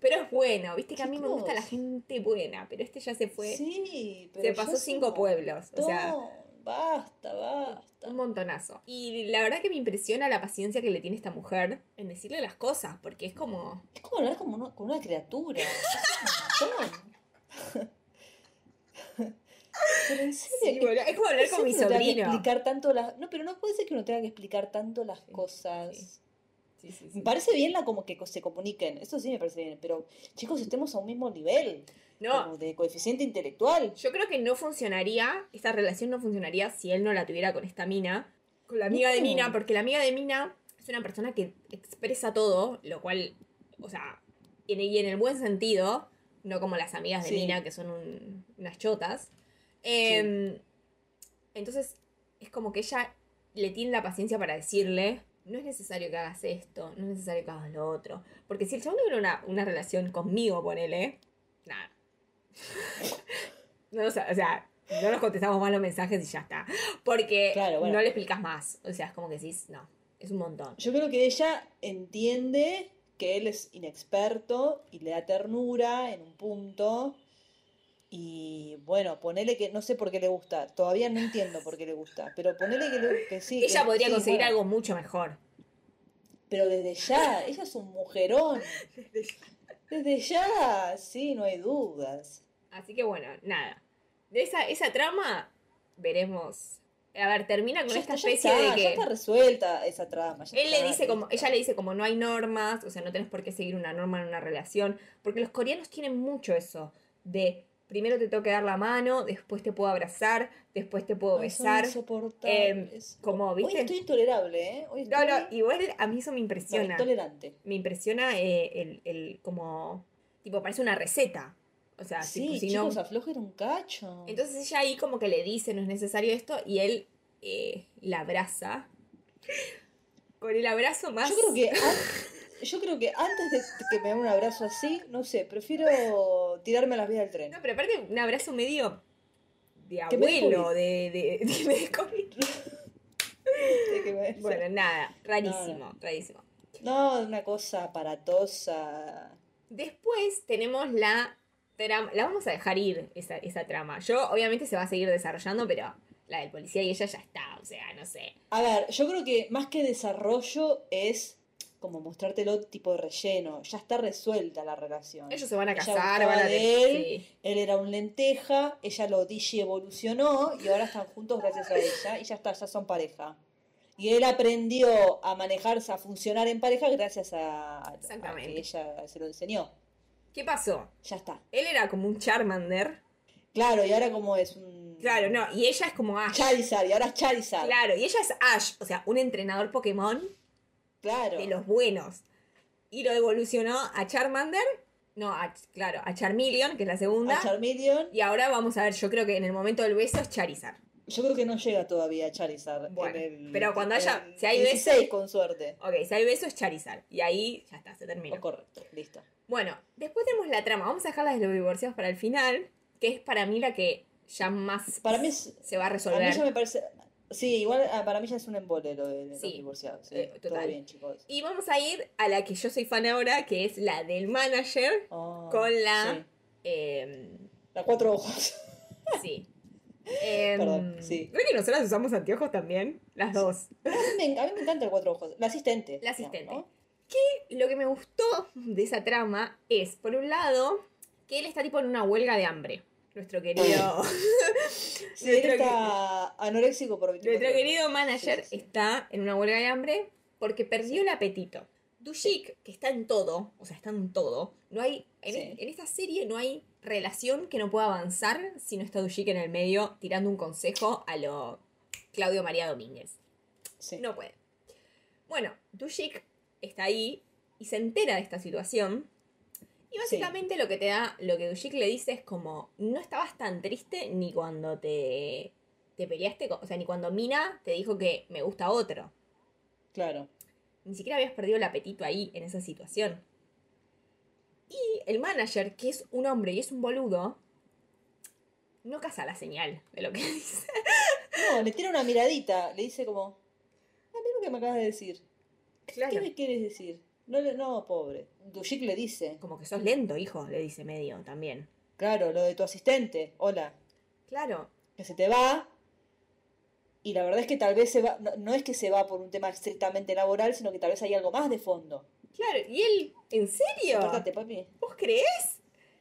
Pero es bueno, viste que a mí me gusta la gente buena, pero este ya se fue. Sí, pero se pasó cinco pueblos. O sea, basta, basta. un montonazo. Y la verdad que me impresiona la paciencia que le tiene esta mujer en decirle las cosas, porque es como. Es como hablar como una- con una criatura. Pero en serio, Sí, boludo, es como hablar con mi sobrino. explicar tanto las... No, pero no puede ser que uno tenga que explicar tanto las Sí, cosas. sí. Me parece bien la como que se comuniquen, eso sí me parece bien, pero chicos, estemos a un mismo nivel, No, como de coeficiente intelectual. yo creo que no funcionaría, esta relación no funcionaría si él no la tuviera con esta mina, con la amiga de. Mina, porque la amiga de Mina es una persona que expresa todo, lo cual, o sea, y en, y en el buen sentido, no como las amigas de. Mina, que son un- unas chotas. Em, Entonces, es como que ella le tiene la paciencia para decirle, no es necesario que hagas esto, no es necesario que hagas lo otro. Porque si el chabón tuviera una, una relación conmigo, ponele, nada. no, o sea, o sea, no nos contestamos más los mensajes y ya está. Porque Claro, bueno. no le explicas más. O sea, es como que decís, no, es un montón. Yo creo que ella entiende que él es inexperto y le da ternura en un punto. Y bueno, ponele que no sé por qué le gusta, todavía no entiendo por qué le gusta, pero ponele que, le- que sí. Ella que- podría sí, conseguir bueno, algo mucho mejor. Pero desde ya, ella es un mujerón. Desde ya, sí, no hay dudas. Así que bueno, nada. De esa, esa trama veremos. A ver, termina con Ya esta está, ya especie está, de ya que está resuelta esa trama. ya él le dice como, ella le dice como no hay normas, o sea, no tenés por qué seguir una norma en una relación, porque los coreanos tienen mucho eso de primero te tengo que dar la mano, después te puedo abrazar, después te puedo Ay, besar, insoportables. como Hoy viste. estoy intolerable, ¿eh? Hoy No, estoy no, igual a mí eso me no, impresiona. intolerante. me impresiona eh, el, el como tipo parece una receta. O sea, si- Sí, si no- aflojen un cacho. Entonces ella ahí como que le dice, no es necesario esto, y él eh, la abraza. Con el abrazo más... Yo creo que yo creo que antes de que me den un abrazo así, no sé, prefiero tirarme a las vías del tren. No, pero aparte un abrazo medio de abuelo, de... de, de- me. De que me- Bueno, nada, rarísimo, rarísimo. No, una cosa aparatosa. Después tenemos la trama, la vamos a dejar ir, esa, esa trama. Yo, obviamente, se va a seguir desarrollando, pero la del policía y ella ya está, o sea, no sé. A ver, yo creo que más que desarrollo es como mostrártelo tipo de relleno. Ya está resuelta la relación. Ellos se van a casar, van a... de él, sí. Él era un lenteja, ella lo digi evolucionó y ahora están juntos gracias a ella y ya está, ya son pareja. Y él aprendió a manejarse, a funcionar en pareja gracias a, a que ella se lo enseñó. ¿Qué pasó? Ya está. Él era como un Charmander. Claro, y ahora como es un... Claro, no, y ella es como Ash. Charizard, y ahora es Charizard. Claro, y ella es Ash, o sea, un entrenador Pokémon Claro. de los buenos. Y lo evolucionó a Charmander, no, a- claro, a Charmeleon, que es la segunda. A Charmeleon. y ahora vamos a ver, yo creo que en el momento del beso es Charizard. Yo creo que no llega todavía a Charizard. Bueno, en el- pero cuando haya- en si hay 16 beso- con suerte. Ok, si hay beso es Charizard. Y ahí ya está, se Oh, terminó. correcto, listo. Bueno, después tenemos la trama. Vamos a dejar la de los divorciados para el final, que es para mí la que ya más Para mí es- se va a A mí resolver. ya me parece... Sí, igual ah, para mí ya es un embole lo de los Sí, divorciados. sí. eh, Todo bien, chicos. Y vamos a ir a la que yo soy fan ahora, que es la del manager Oh, con la... sí. em, La cuatro ojos. sí. Em, Perdón, sí. ¿Ves que nosotras usamos anteojos también? Las dos. A mí, me, a mí me encanta el cuatro ojos. La asistente. La digamos, asistente. ¿no? Lo que me gustó de esa trama es, por un lado, que él está tipo en una huelga de hambre. Nuestro querido... Sí, Nuestro está anoréxico por 24 Nuestro querido manager Sí, sí, sí. está en una huelga de hambre porque perdió el apetito. Dushik, que está en todo, o sea, está en todo. No hay, en, en esta serie no hay relación que no pueda avanzar si no está Dushik en el medio tirando un consejo a lo Claudio María Domínguez. Sí. No puede. Bueno, Dushik está ahí y se entera de esta situación. Y básicamente lo que te da, lo que Dushik le dice es como, no estabas tan triste ni cuando te, te peleaste, con- o sea, ni cuando Mina te dijo que me gusta otro. Claro. Ni siquiera habías perdido el apetito ahí, en esa situación. Y el manager, que es un hombre y es un boludo, no caza la señal de lo que dice. No, le tira una miradita. Le dice como... Ah, mira lo que me acabas de decir. ¿Qué me quieres decir? No, le- no, pobre. Dushik le dice, Como que sos lento, hijo, le dice medio también. claro, lo de tu asistente, hola, Claro. que se te va. Y la verdad es que tal vez se va, no, no es que se va por un tema estrictamente laboral, sino que tal vez hay algo más de fondo. Claro, y él, ¿en serio? Acordate, papi. ¿Vos crees?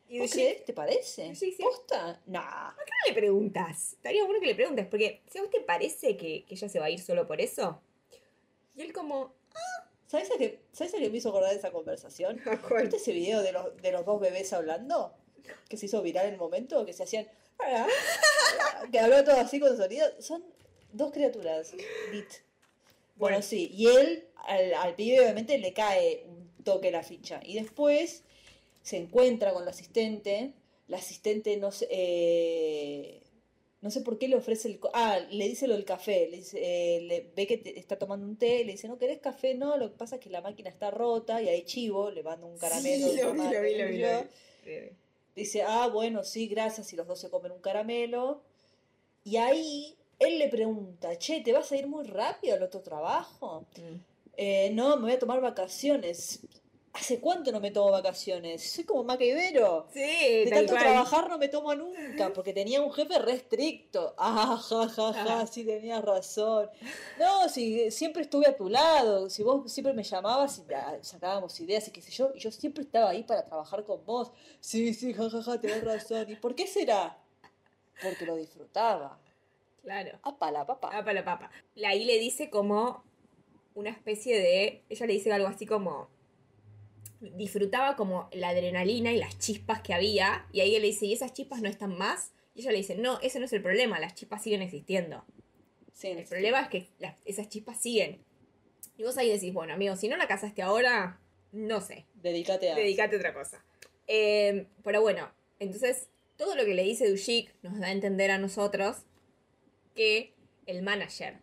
Y ¿Vos crees? ¿Te parece? Sí, sí. ¿Posta? Nah. ¿por qué no le preguntas? Estaría bueno que le preguntes, porque si a vos te parece que, que ella se va a ir solo por eso, y él como, ¿Sabes a qué, ¿Sabes a qué me hizo acordar de esa conversación? ¿Viste ese video de los, de los dos bebés hablando? Que se hizo viral en el momento, que se hacían... que habló todo así con sonido. Son dos criaturas. Lit. Bueno, Bueno. sí. Y él, al, al pibe obviamente le cae un toque la ficha. Y después se encuentra con la asistente. La asistente no sé... eh, no sé por qué le ofrece el... Ah, le dice lo del café. Le dice, eh, le- ve que te- está tomando un té. Le dice, ¿no querés café? No, lo que pasa es que la máquina está rota. Y hay chivo. Le manda un caramelo. Sí, de lo vi, tomate, lo vi, lo vi, y lo yo. vi. Dice, ah, bueno, sí, gracias. Y los dos se comen un caramelo. Y ahí él le pregunta, che, ¿te vas a ir muy rápido al otro trabajo? Mm. "Eh, no, me voy a tomar vacaciones. ¿Hace cuánto no me tomo vacaciones? Soy como Macaibero. Sí, De tanto cual. trabajar no me tomo nunca, porque tenía un jefe re estricto. Ah, ja, ja, ja, sí tenías razón. No, si siempre estuve a tu lado, si vos siempre me llamabas y sacábamos ideas y qué sé yo, y yo siempre estaba ahí para trabajar con vos. Sí, sí, ja, ja, ja, tenés razón. ¿Y por qué será? Porque lo disfrutaba. Claro. Apa la papa. Ah, para la papa. La I le dice como una especie de. Ella le dice algo así como. Disfrutaba como la adrenalina y las chispas que había. Y ahí él le dice, ¿y esas chispas no están más? Y ella le dice, no, ese no es el problema, las chispas siguen existiendo. Sí, El problema es que las- esas chispas siguen. Y vos ahí decís, bueno, amigo, si no la casaste ahora, no sé. Dedícate a. Dedicate a otra cosa. Eh, pero bueno, entonces todo lo que le dice Dushik nos da a entender a nosotros que el manager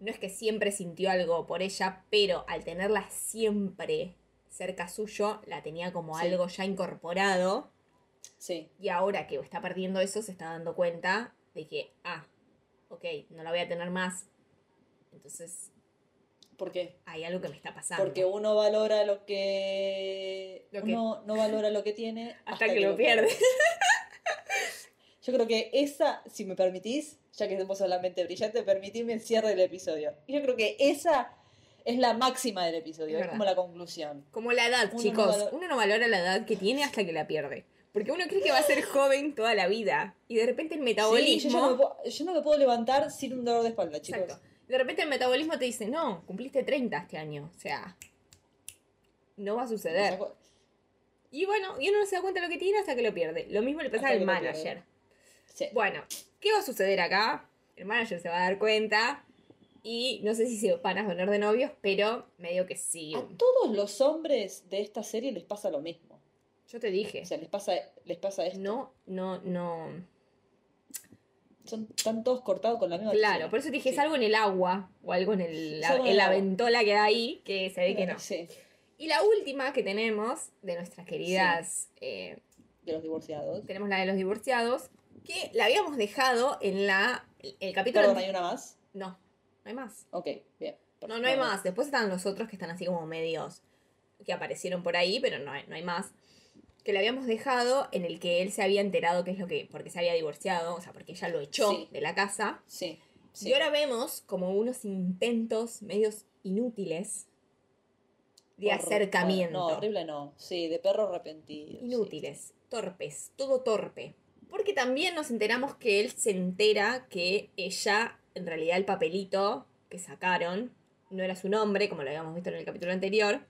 no es que siempre sintió algo por ella, pero al tenerla siempre cerca suyo, la tenía como Sí. algo ya incorporado. Sí, Y ahora que está perdiendo eso, se está dando cuenta de que, ah, ok, no la voy a tener más. Entonces ¿por qué? hay algo que me está pasando. Porque uno valora lo que. Lo que- uno no valora lo que tiene hasta, que, lo pierde. Yo creo que esa, si me permitís, ya que somos solamente brillante, permitidme el cierre del episodio. Y yo creo que esa es la máxima del episodio, Es como la conclusión. Como la edad, Uno no chicos. valora- Uno no valora la edad que tiene hasta que la pierde. Porque uno cree que va a ser joven toda la vida. Y de repente el Sí, metabolismo. yo, no me puedo, yo no me puedo levantar sin un dolor de espalda, chicos. Exacto. De repente el metabolismo te dice, no, cumpliste 30 este año. O sea, no va a suceder. Y bueno, y uno no se da cuenta de lo que tiene hasta que lo pierde. Lo mismo le pasa Hasta al manager. Sí. Bueno, ¿qué va a suceder acá? El manager se va a dar cuenta. Y no sé si se van a poner de novios, pero medio que sí. A todos los hombres de esta serie les pasa lo mismo. Yo te dije. O sea, les pasa, les pasa esto. No, no, no. Son, están todos cortados con la misma Claro, por eso te dije, Sí. es algo en el agua o algo en, el, la, en la el ventola que hay ahí que se ve que no. Sí, Y la última que tenemos de nuestras queridas, eh, de los divorciados. tenemos la de los divorciados, que la habíamos dejado en la el capítulo... Perdón, ¿hay una más? No, no hay más. Ok, bien. No, no hay más. Después están los otros que están así como medios que aparecieron por ahí, pero no hay, no hay más. Que le habíamos dejado en el que él se había enterado que es lo que... porque se había divorciado, o sea, porque ella lo echó Sí. de la casa. Sí. sí. Y ahora vemos como unos intentos medios inútiles de Horror- acercamiento. No, horrible no. Sí, de perro arrepentido. sí. Inútiles, torpes, todo torpe. Porque también nos enteramos que él se entera que ella, en realidad el papelito que sacaron, no era su nombre, como lo habíamos visto en el capítulo anterior.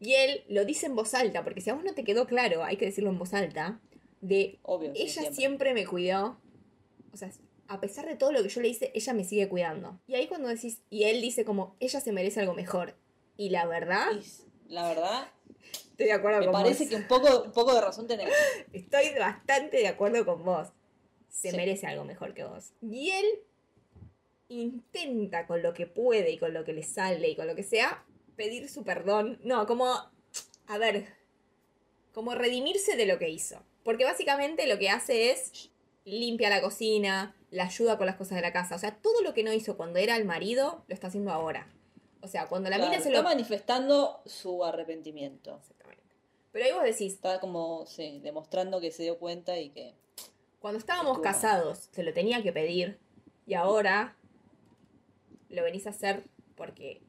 Y él lo dice en voz alta, porque si a vos no te quedó claro, hay que decirlo en voz alta, de Obvio. sí, ella siempre. siempre. me cuidó. O sea, a pesar de todo lo que yo le hice, ella me sigue cuidando. Y ahí cuando decís, y él dice como, ella se merece algo mejor. Y la verdad, la verdad, estoy de acuerdo me con parece vos. que un poco, un poco de razón tenés. Estoy bastante de acuerdo con vos. Se Sí. merece algo mejor que vos. Y él intenta con lo que puede y con lo que le sale y con lo que sea, pedir su perdón. No, como, a ver, como redimirse de lo que hizo. Porque básicamente lo que hace es limpia la cocina, la ayuda con las cosas de la casa. O sea, todo lo que no hizo cuando era el marido, lo está haciendo ahora. O sea, cuando la Claro, mina se está lo... manifestando su arrepentimiento. Exactamente. Pero ahí vos decís, Está como, sí, demostrando que se dio cuenta y que. cuando estábamos casados, se lo tenía que pedir. Y ahora lo venís a hacer porque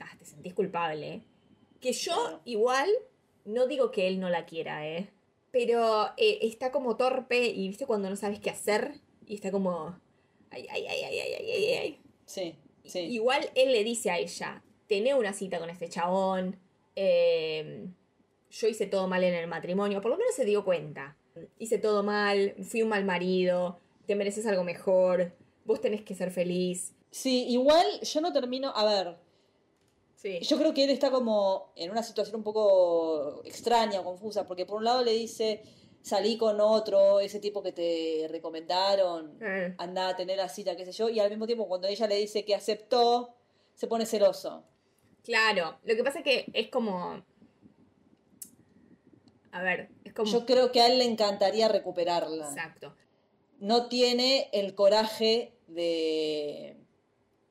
ah, te sentís culpable. Que yo igual no digo que él no la quiera, ¿eh? Pero eh, está como torpe y viste cuando no sabes qué hacer y está como... Ay, ay, ay, ay, ay, ay, ay, ay. Sí, sí. Igual él le dice a ella, tené una cita con este chabón, eh, yo hice todo mal en el matrimonio, por lo menos se dio cuenta. Hice todo mal, fui un mal marido, te mereces algo mejor, vos tenés que ser feliz. Sí, igual yo no termino. A ver, Sí. yo creo que él está como en una situación un poco extraña o confusa, porque por un lado le dice, salí con otro, ese tipo que te recomendaron, Eh, anda a tener la cita, qué sé yo, y al mismo tiempo cuando ella le dice que aceptó, se pone celoso. claro, lo que pasa es que es como... A ver, es como... Yo creo que a él le encantaría recuperarla. Exacto. No tiene el coraje de,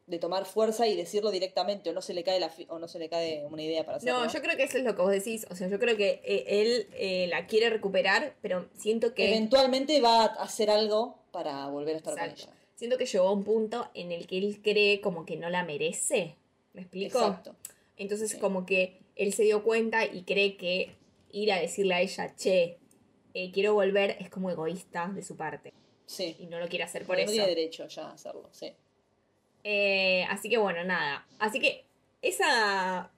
de tomar fuerza y decirlo directamente, o no se le cae la o no se le cae una idea para hacerlo. No, yo creo que eso es lo que vos decís. O sea, yo creo que eh, él eh, la quiere recuperar, pero siento que... Eventualmente va a hacer algo para volver a estar Exacto. con ella. Siento que llegó a un punto en el que él cree como que no la merece. ¿Me explico? Exacto. Entonces Sí. como que él se dio cuenta y cree que ir a decirle a ella, che, eh, quiero volver, es como egoísta de su parte. Sí. Y no lo quiere hacer por eso. no tiene derecho ya a hacerlo, sí. Eh, así que bueno, nada. Así que esa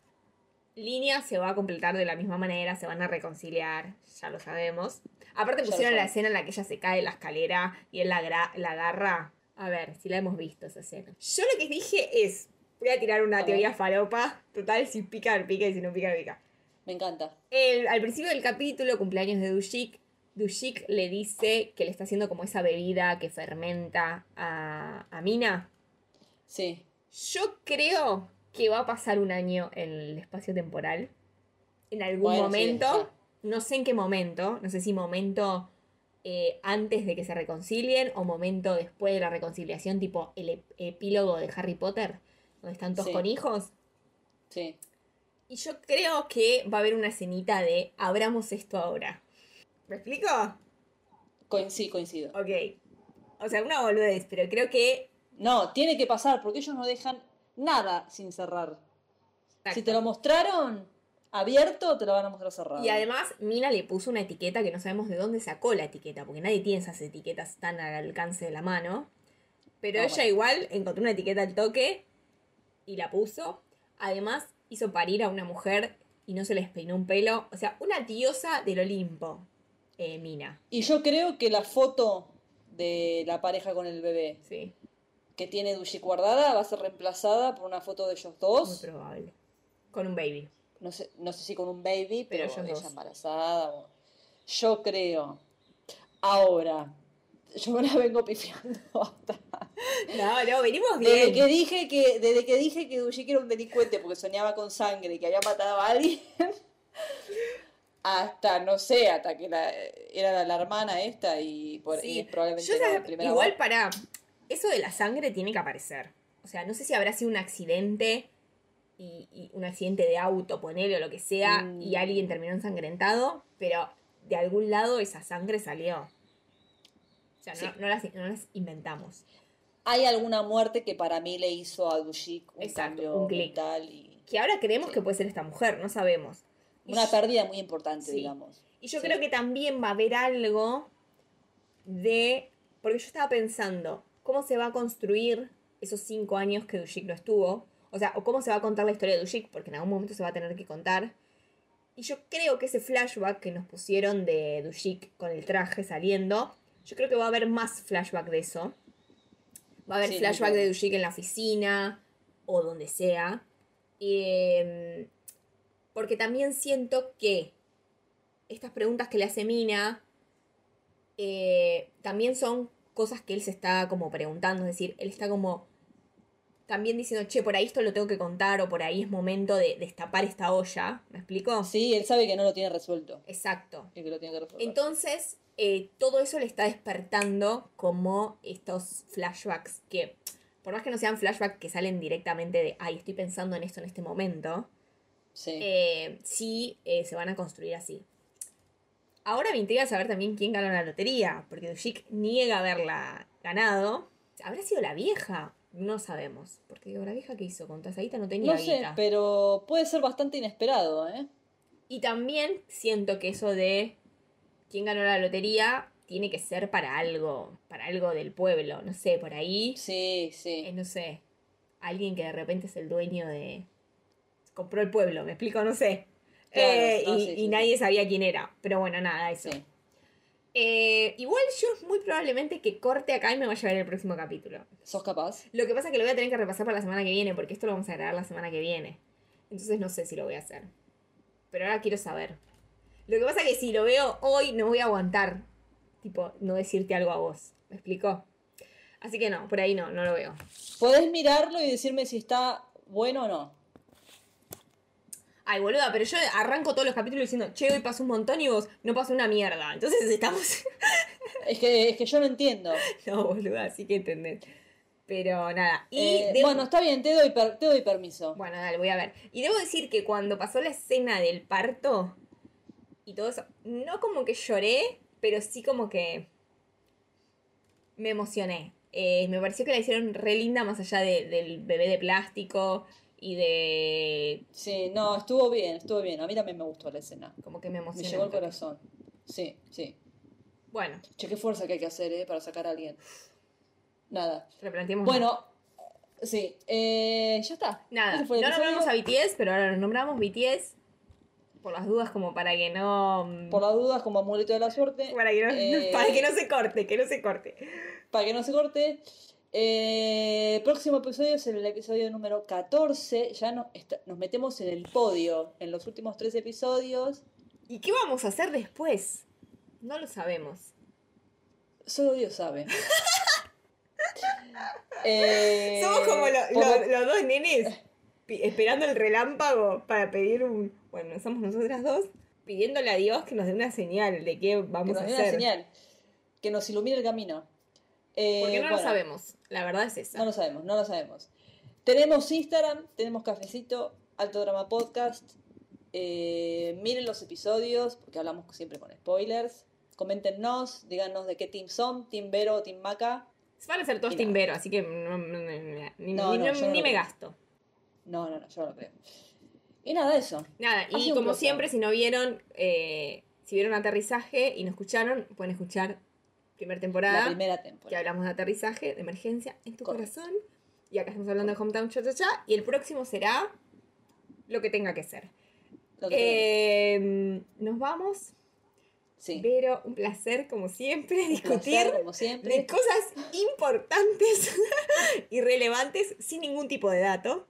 línea se va a completar de la misma manera, se van a reconciliar, ya lo sabemos. Aparte Ya pusieron la escena en la que ella se cae de la escalera y él la, la agarra. A ver, si la hemos visto esa escena. Yo lo que dije es, voy a tirar una A ver. teoría falopa, total, si pica, pica y si no pica, pica. Me encanta. El- al principio del capítulo, cumpleaños de Dushik, Dushik le dice que le está haciendo como esa bebida que fermenta a, a Mina. Sí. Yo creo que va a pasar un año en el espacio temporal. En algún Bueno, sí, momento. No sé en qué momento. No sé si momento eh, antes de que se reconcilien o momento después de la reconciliación, tipo el ep- epílogo de Harry Potter, donde están todos Sí. con hijos. Sí. Y yo creo que va a haber una escenita de abramos esto ahora. ¿Me explico? Coin- sí, coincido. Ok. O sea, una boludez, pero creo que. No, tiene que pasar porque ellos no dejan nada sin cerrar. Si te lo mostraron abierto, te lo van a mostrar cerrado. Y además, Mina le puso una etiqueta que no sabemos de dónde sacó la etiqueta, porque nadie tiene esas etiquetas tan al alcance de la mano. Pero ella bueno. igual encontró una etiqueta al toque y la puso. Además, hizo parir a una mujer y no se les peinó un pelo. O sea, una diosa del Olimpo, eh, Mina. Y yo creo que la foto de la pareja con el bebé Sí, que tiene Dushi guardada va a ser reemplazada por una foto de ellos muy dos. probable. Con un baby. No sé, no sé si con un baby, Pero pero, ellos ella embarazada. o- Yo creo. Ahora, yo me la vengo pifiando hasta. No, no, venimos Desde bien. que dije que, desde que dije que Dushik era un delincuente porque soñaba con sangre y que había matado a alguien, hasta, no sé, hasta que la- era la, hermana esta y, por, Sí, y probablemente yo era igual para eso de la sangre tiene que aparecer. O sea, no sé si habrá sido un accidente y, y un accidente de auto, ponele o lo que sea, Mm. y alguien terminó ensangrentado, pero de algún lado esa sangre salió. O sea, no, Sí. no las, no las inventamos. Hay alguna muerte que para mí le hizo a Dushik un Exacto, cambio un clic. mental y Que ahora creemos que puede ser esta mujer, no sabemos. Una pérdida muy importante, Sí. digamos. Y yo Sí. creo que también va a haber algo de. Porque yo estaba pensando, ¿cómo se va a construir esos cinco años que Dushik no estuvo? O sea, o cómo se va a contar la historia de Dushik, porque en algún momento se va a tener que contar. Y yo creo que ese flashback que nos pusieron de Dushik con el traje saliendo, yo creo que va a haber más flashback de eso. Va a haber Sí, flashback de. Dushik en la oficina o donde sea. Em, porque también siento que estas preguntas que le hace Mina eh, también son cosas que él se está como preguntando. Es decir, él está como también diciendo, che, por ahí esto lo tengo que contar o por ahí es momento de destapar esta olla. ¿Me explico? Sí, él sabe que no lo tiene resuelto Exacto. y que lo tiene que resolver. Entonces, eh, todo eso le está despertando como estos flashbacks que por más que no sean flashbacks que salen directamente de, ay, estoy pensando en esto en este momento, Sí. eh, sí eh, se van a construir así. Ahora me intriga saber también quién ganó la lotería, porque Dushik niega haberla ganado. ¿Habrá sido la vieja? No sabemos. Porque digo, la vieja que hizo con Tazaita no tenía no sé, guita. pero puede ser bastante inesperado, ¿eh? Y también siento que eso de quién ganó la lotería tiene que ser para algo, para algo del pueblo. No sé, por ahí, Sí, eh, sí. no sé, alguien que de repente es el dueño de... Compró el pueblo, me explico, no sé. Claro, Eh, no, y, sí, y sí, nadie sabía quién era. Pero bueno, nada, eso. Eh, igual yo muy probablemente que corte acá y me vaya a ver el próximo capítulo. ¿Sos capaz? Lo que pasa es que lo voy a tener que repasar para la semana que viene, porque esto lo vamos a grabar la semana que viene. Entonces no sé si lo voy a hacer. Pero ahora quiero saber. Lo que pasa es que si lo veo hoy no voy a aguantar. Tipo, no decirte algo a vos. ¿Me explicó? Así que no, por ahí no, no lo veo. Podés mirarlo y decirme si está bueno o no. Ay, boluda, pero yo arranco todos los capítulos diciendo, che, hoy pasó un montón y vos no pasó una mierda. Entonces estamos. Es que, es que yo no entiendo. no, boluda, así que entendés. Pero nada. Y Eh, debo- Bueno, está bien, te doy, per- te doy permiso. Bueno, dale, voy a ver. Y debo decir que cuando pasó la escena del parto y todo eso, no como que lloré, pero sí como que me emocioné. Eh, me pareció que la hicieron re linda más allá de- del bebé de plástico y de... Sí, no, estuvo bien, estuvo bien. A mí también me gustó la escena. Como que me Me emocionó. llegó un al toque. corazón. Sí, sí. Bueno, Che, qué fuerza que hay que hacer, ¿eh? Para sacar a alguien. Nada. replanteemos. Bueno, sí. eh, ya está. Nada, no el nombramos a. BTS, pero ahora nos nombramos BTS por las dudas como para que no... Por las dudas, como amuleto de la suerte. Para que no, Eh, para que no se corte, que no se corte. para que no se corte. Eh, próximo episodio es el episodio número 14. Ya no, está- nos metemos en el podio en los últimos tres episodios. ¿Y qué vamos a hacer después? No lo sabemos. Solo Dios sabe. Eh, Somos como lo- lo- lo- los dos nenes esperando el relámpago para pedir un... Bueno, somos nosotras dos pidiéndole a Dios que nos dé una señal de qué que vamos nos a dé hacer. una señal. Que nos ilumine el camino. Eh, Porque no lo sabemos. La verdad es esa. No lo sabemos, no lo sabemos. Tenemos Instagram, tenemos Cafecito, Alto Drama Podcast. Eh, miren los episodios, porque hablamos siempre con spoilers. Coméntenos, díganos de qué team son, Team Vero o Team Maca. Van a ser todos nada. timbero, así que no- no- ni, No, me creo. gasto. No, no, no, yo no lo creo. Y nada, eso. Nada, y como placer. siempre, si no vieron, eh, si vieron aterrizaje y no escucharon, pueden escuchar primera temporada. La primera que temporada. hablamos de aterrizaje, de emergencia en tu Correcto. corazón. Y acá estamos hablando de Hometown Cha Cha Cha. Y el próximo será lo que tenga que ser. Lo que Eh, nos vamos. sí. Pero un placer, como siempre, Un discutir placer, como siempre. de cosas importantes y relevantes sin ningún tipo de dato.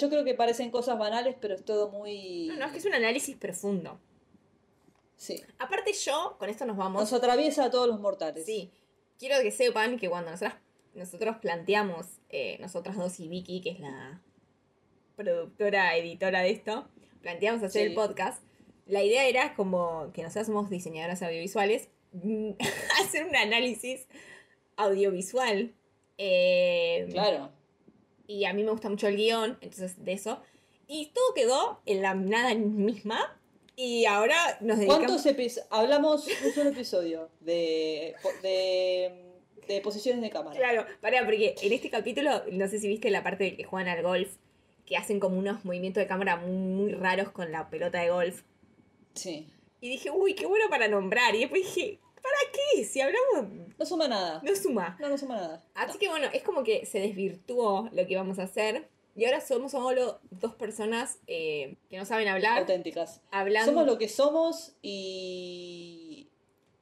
Yo creo que parecen cosas banales, pero es todo muy. No, no, es que es un análisis profundo. Sí. Aparte yo, con esto nos vamos. Nos atraviesa a todos los mortales. Sí, quiero que sepan que cuando nosotras, nosotros planteamos, eh, nosotras dos y Vicky, que es la productora, editora de esto, planteamos hacer Sí. el podcast, la idea era como que nosotras somos diseñadoras audiovisuales, mm, hacer un análisis audiovisual. eh, Claro. Y a mí me gusta mucho el guion, entonces de eso. Y todo quedó en la nada misma. Y ahora nos dedicamos... ¿Cuántos episodios? Hablamos un solo episodio de, de, de posiciones de cámara. Claro, pará, porque en este capítulo, no sé si viste la parte de que juegan al golf, que hacen como unos movimientos de cámara muy, muy raros con la pelota de golf. Sí. Y dije, uy, qué bueno para nombrar. Y después dije, ¿para qué? Si hablamos, No suma nada. no suma. No, no suma nada. Así que bueno, es como que se desvirtuó lo que íbamos a hacer. Y ahora somos solo dos personas eh, que no saben hablar. Auténticas. Hablando, Somos lo que somos y.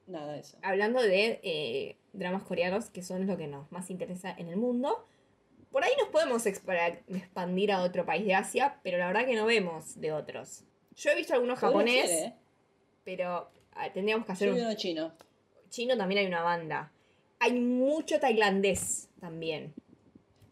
Nada, eso. hablando de eh, dramas coreanos, que son lo que nos más interesa en el mundo. Por ahí nos podemos expa- expandir a otro país de Asia, pero la verdad que no vemos de otros. Yo he visto algunos japonés, ser, ¿eh? pero ah, tendríamos que hacer Yo vi un... uno chino. Chino también hay una banda. Hay mucho tailandés también.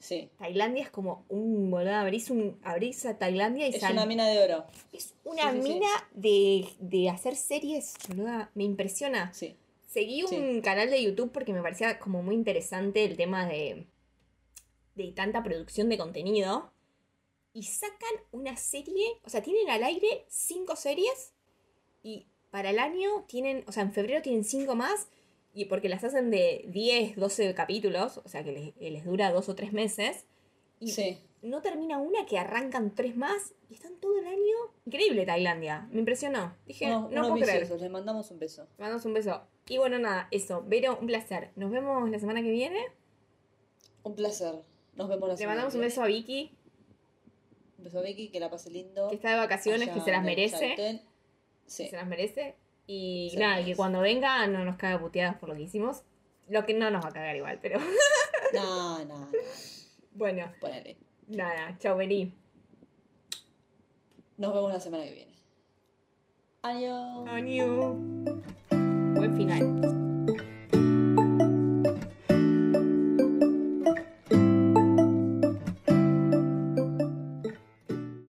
Sí. Tailandia es como un boludo, abrís, un, abrís a Tailandia y Es sal- una mina de oro. es una Sí, sí, sí. mina de, de hacer series, boluda, me impresiona. Sí. Seguí un canal de YouTube porque me parecía como muy interesante el tema de de tanta producción de contenido y sacan una serie, o sea, tienen al aire cinco series y para el año tienen, o sea, en febrero tienen cinco más y porque las hacen de 10, 12 capítulos, o sea, que les, les dura dos o tres meses. Y Sí. no termina una que arrancan tres más y están todo el año. Increíble Tailandia, me impresionó. Dije, no unos puedo creer. viciosos, les mandamos un beso. Te mandamos un beso. Y bueno, nada, eso. Vero, un placer. Nos vemos la semana que viene. Un placer. Nos vemos la Le semana mandamos que un beso a Vicky, Un beso a Vicky, que la pase lindo. que está de vacaciones, allá que se las merece. Chaltén. Que Sí. se las merece. Y Se nada, que cuando venga no nos caga puteadas por lo que hicimos. Lo que no nos va a cagar igual, pero No, no, no. bueno, Ponele. nada, chau, Beri. Nos vemos la semana que viene. Adiós. Adiós. Buen final.